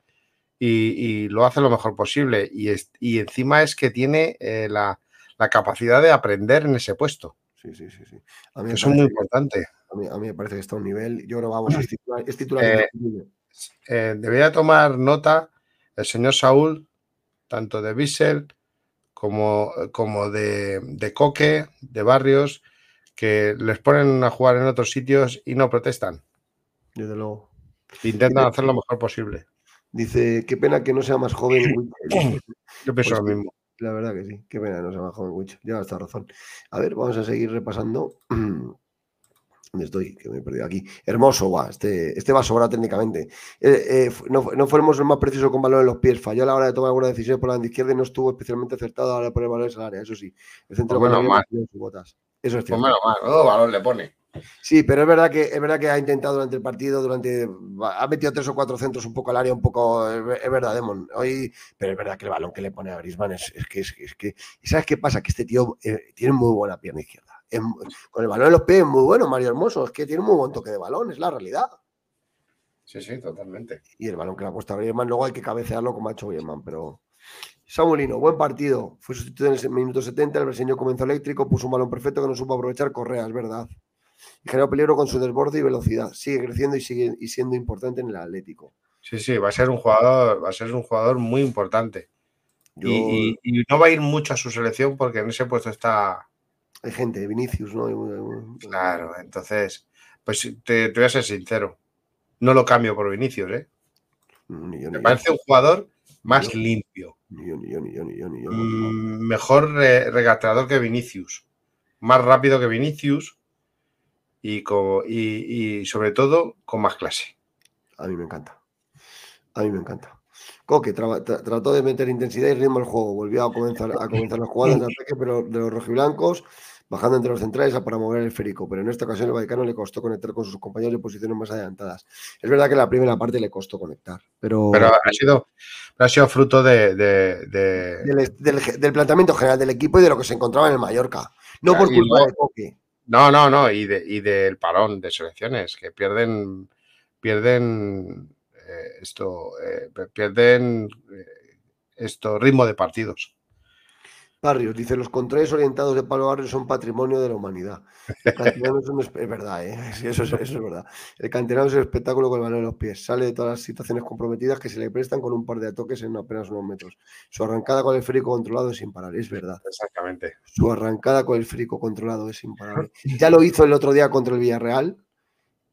y, lo hace lo mejor posible. Y, y encima es que tiene eh, la, la, capacidad de aprender en ese puesto. Sí, sí, sí. sí. A mí me Que son muy importantes. A mí, a mí me parece que está a un nivel. Yo creo vamos, es titular. Es titular Eh, eh, debería tomar nota el señor Saúl, tanto de Bissell como, como de, de Coque, de Barrios, que les ponen a jugar en otros sitios y no protestan. Desde luego. Intentan hacer lo mejor posible. Dice, qué pena que no sea más joven. Witcher". Yo pienso Pues lo mismo. La verdad que sí. Qué pena que no sea más joven. Lleva esta razón. A ver, vamos a seguir repasando. ¿Dónde estoy? Que me he perdido aquí. Hermoso, va. Este, este va sobrado técnicamente. Eh, eh, no, no fuimos el más preciso con balón en los pies. Falló a la hora de tomar alguna decisión por la banda izquierda y no estuvo especialmente acertado a la hora de poner balones al área. Eso sí. El centro Pues menos mal. sus botas. Eso es Pues cierto. menos mal, oh, balón le pone. Sí, pero es verdad que es verdad que ha intentado durante el partido, durante ha metido tres o cuatro centros un poco al área, un poco es, ver- es verdad, Demon. Hoy, pero es verdad que el balón que le pone a Griezmann es, es que es, es que ¿y sabes qué pasa? Que este tío eh, tiene muy buena pierna izquierda. Es con el balón en los pies es muy bueno, Mario Hermoso. Es que tiene muy buen toque de balón, es la realidad. Sí, sí, totalmente. Y el balón que le ha puesto a Griezmann, luego hay que cabecearlo como ha hecho Griezmann, pero Samuelino, buen partido. Fue sustituido en el minuto 70, el brasileño comenzó eléctrico, puso un balón perfecto que no supo aprovechar Correa, es verdad. Y generó peligro con su desborde y velocidad. Sigue creciendo y sigue y siendo importante en el Atlético. Sí, sí, va a ser un jugador, va a ser un jugador muy importante. Y, y no va a ir mucho a su selección porque en ese puesto está. Hay gente, Vinicius, ¿no? Claro, entonces, pues te, te voy a ser sincero. No lo cambio por Vinicius, ¿eh? Ni yo, ni Me yo. parece un jugador más limpio, mejor re- regateador que Vinicius, más rápido que Vinicius y, y sobre todo con más clase. A mí me encanta. A mí me encanta. Coque tra- trató de meter intensidad y ritmo al juego. Volvió a comenzar, a comenzar las jugadas de ataque pero de los rojiblancos, bajando entre los centrales para mover el esférico. Pero en esta ocasión el Vallecano le costó conectar con sus compañeros de posiciones más adelantadas. Es verdad que en la primera parte le costó conectar, pero, Pero ha sido, ha sido fruto de, de- de- del, del- del planteamiento general del equipo y de lo que se encontraba en el Mallorca. No por culpa luego- de Coque. No, no, no, y, de, y del parón de selecciones, que pierden, pierden esto, eh, pierden eh, esto, ritmo de partidos. Barrios dice: Los controles orientados de Pablo Barrios son patrimonio de la humanidad. El canterano es, un es verdad, ¿eh? Eso, es, eso es verdad. El canterano es el espectáculo con el balón en los pies. Sale de todas las situaciones comprometidas que se le prestan con un par de toques en apenas unos metros. Su arrancada con el férico controlado es sin parar, es verdad. Exactamente. Su arrancada con el férico controlado es imparable. Ya lo hizo el otro día contra el Villarreal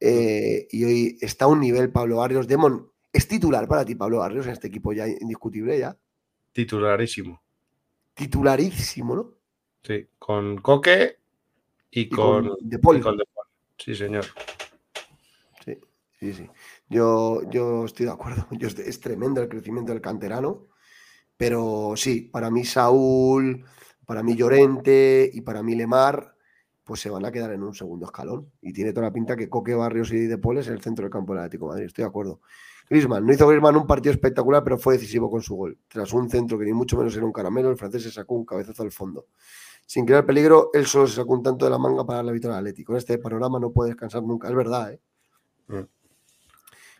eh, y hoy está a un nivel Pablo Barrios. Demon, ¿es titular para ti Pablo Barrios en este equipo ya indiscutible ya? Titularísimo. Titularísimo, ¿no? Sí, con Coque y con con, De Paul. y con De Paul. Sí, señor. Sí, sí, sí. Yo, yo estoy de acuerdo. Yo es tremendo el crecimiento del canterano. Pero sí, para mí Saúl, para mí Llorente y para mí Lemar, pues se van a quedar en un segundo escalón. Y tiene toda la pinta que Coque, Barrios y De Paul es el centro del campo del Atlético de Madrid. Estoy de acuerdo. Griezmann, no hizo Griezmann un partido espectacular, pero fue decisivo con su gol. Tras un centro que ni mucho menos era un caramelo, el francés se sacó un cabezazo al fondo. Sin crear peligro, él solo se sacó un tanto de la manga para la victoria al Atlético. En este panorama no puede descansar nunca, es verdad, ¿eh? Mm.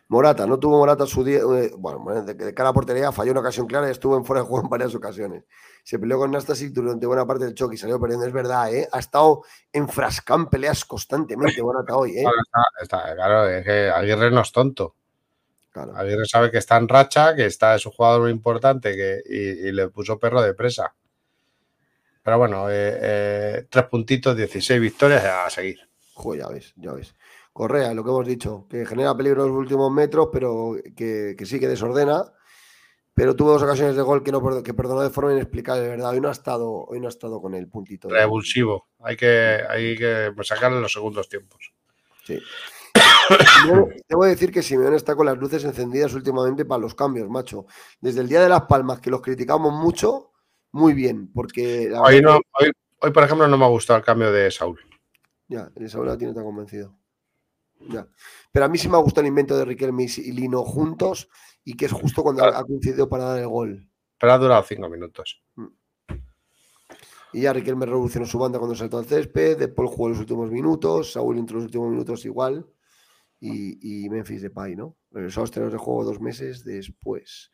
Morata, no tuvo Morata su día. eh, bueno, de, de cara a portería falló una ocasión clara y estuvo en fuera de juego en varias ocasiones. Se peleó con Nastasic durante buena parte del choque y salió perdiendo. Es verdad, ¿eh? Ha estado enfrascado en peleas constantemente Morata hoy, ¿eh? Ahora está- está- claro, es que Aguirre no es tonto. Claro. Aguirre sabe que está en racha, que está, es un jugador muy importante que, y, y le puso perro de presa. Pero bueno, eh, eh, tres puntitos, 16 victorias a seguir. Joder, ya ves, ya ves. Correa, lo que hemos dicho, que genera peligro en los últimos metros, pero que, que sí que desordena. Pero tuvo dos ocasiones de gol que, no, que perdonó de forma inexplicable, de verdad. Hoy no ha estado, hoy no ha estado con el puntito. de- Revulsivo. Hay que, hay que sacarle los segundos tiempos. Sí. Debo decir que Simeone está con las luces encendidas últimamente para los cambios, macho. Desde el día de las palmas, que los criticamos mucho, muy bien, porque la Hoy, no, hoy, hoy, por ejemplo, no me ha gustado el cambio de Saúl. ya, el Saúl tiene tan convencido. Ya. Pero a mí sí me ha gustado el invento de Riquelme y Lino juntos y que es justo cuando ha ha coincidido para dar el gol. Pero ha durado cinco minutos. Y ya Riquelme revolucionó su banda cuando saltó al césped, después jugó los últimos minutos, Saúl entró los últimos minutos igual y, y Memphis Depay, ¿no? Regresó a los terrenos de juego dos meses después.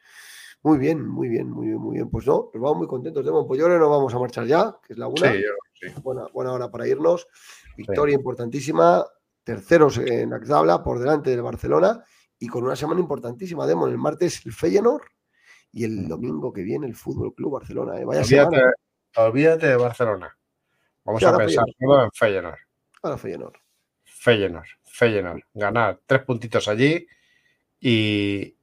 Muy bien, muy bien, muy bien, muy bien. Pues no, nos vamos muy contentos, Demon. Pues yo creo que nos vamos a marchar ya, que es la una. Sí, yo- buena, buena hora para irnos. Victoria importantísima, terceros en la tabla por delante del Barcelona y con una semana importantísima. Demos el martes el Feyenoord y el domingo que viene el Fútbol Club Barcelona. ¿eh? Vaya Olvídate, semana. olvídate de Barcelona. Vamos Sí, a ahora pensar todo en Feyenoord. Ahora Feyenoord. Feyenoord, Feyenoord. Ganar tres puntitos allí y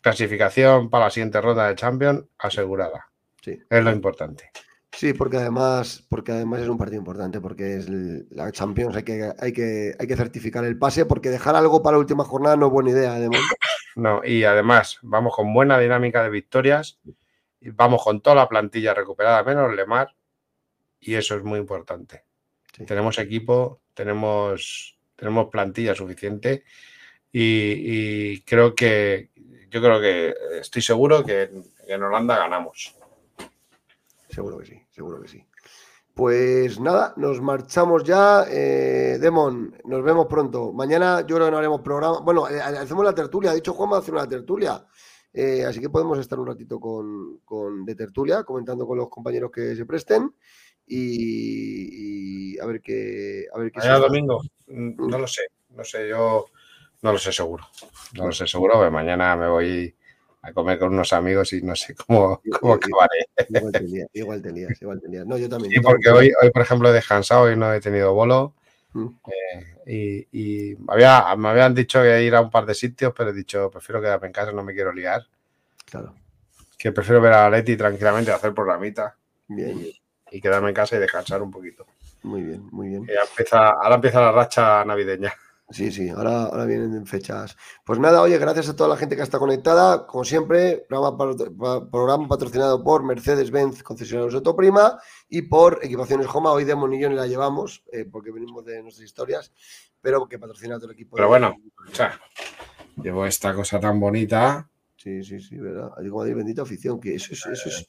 clasificación para la siguiente ronda de Champions asegurada. Sí. Es lo importante. Sí, porque además, porque además es un partido importante, porque es el- la Champions, hay que, hay, que, hay que certificar el pase, porque dejar algo para la última jornada no es buena idea. No, y además vamos con buena dinámica de victorias. Vamos con toda la plantilla recuperada, menos Lemar, y eso es muy importante. Tenemos equipo, tenemos, tenemos plantilla suficiente y, y creo que yo creo que estoy seguro que en Holanda ganamos. Seguro que sí, seguro que sí. Pues nada, nos marchamos ya. Eh, Demon, nos vemos pronto. Mañana yo creo que no haremos programa. Bueno, eh, hacemos la tertulia. Ha dicho Juanma hacer una tertulia. Eh, así que podemos estar un ratito con, con- de tertulia, comentando con los compañeros que se presten. Y, y a ver qué. A ver qué Mañana domingo, mm, no lo sé, no sé, yo no lo sé seguro. No lo sé seguro, mañana me voy a comer con unos amigos y no sé cómo, cómo acabaré. Igual te lías, igual te lías, igual te lías. No, yo también. Sí, yo porque también. hoy, hoy, por ejemplo, he descansado y no he tenido bolo. Mm. eh, y y me, había, me habían dicho que ir a un par de sitios, pero he dicho, prefiero quedarme en casa, no me quiero liar. Claro. Que prefiero ver a Leti tranquilamente, hacer programita Bien, bien. y quedarme en casa y descansar un poquito. Muy bien, muy bien. Ya empieza, ahora empieza la racha navideña. Sí, sí, ahora, ahora vienen en fechas. Pues nada, oye, gracias a toda la gente que está conectada. Como siempre, programa, programa patrocinado por Mercedes-Benz, concesionarios de Autoprima, y por Equipaciones Homa. Hoy yo ni la llevamos, eh, porque venimos de nuestras historias, pero que patrocina todo el equipo. Pero de- bueno, o sea, llevo esta cosa tan bonita. Sí, sí, sí, ¿verdad? Digo, Madrid, bendita afición, que eso es, eso es,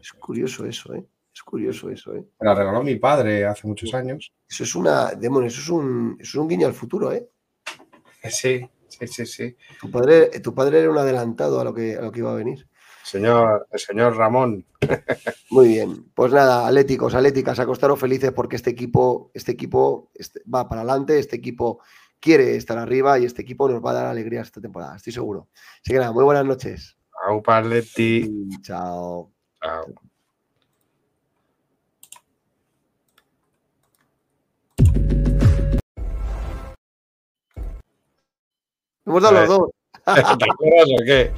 es curioso eso, ¿eh? Es curioso eso, ¿eh? Me la regaló mi padre hace muchos años. Eso es una, Demon, eso es un, eso es un guiño al futuro, ¿eh? Sí, sí, sí, sí. Tu padre, tu padre era un adelantado a lo que, a lo que iba a venir. Señor, el señor Ramón. Muy bien, pues nada, atléticos, atléticas, acostaros felices porque este equipo, este equipo este- va para adelante, este equipo quiere estar arriba y este equipo nos va a dar alegría esta temporada, estoy seguro. Así que nada, muy buenas noches. Aupa Leti. Chao. Chao. Hemos dado A los dos. ¿Te acuerdas o qué?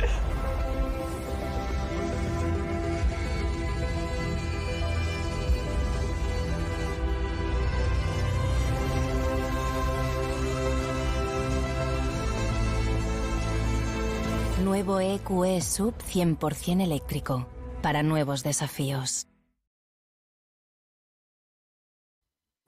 Nuevo EQE Sub 100% eléctrico para nuevos desafíos.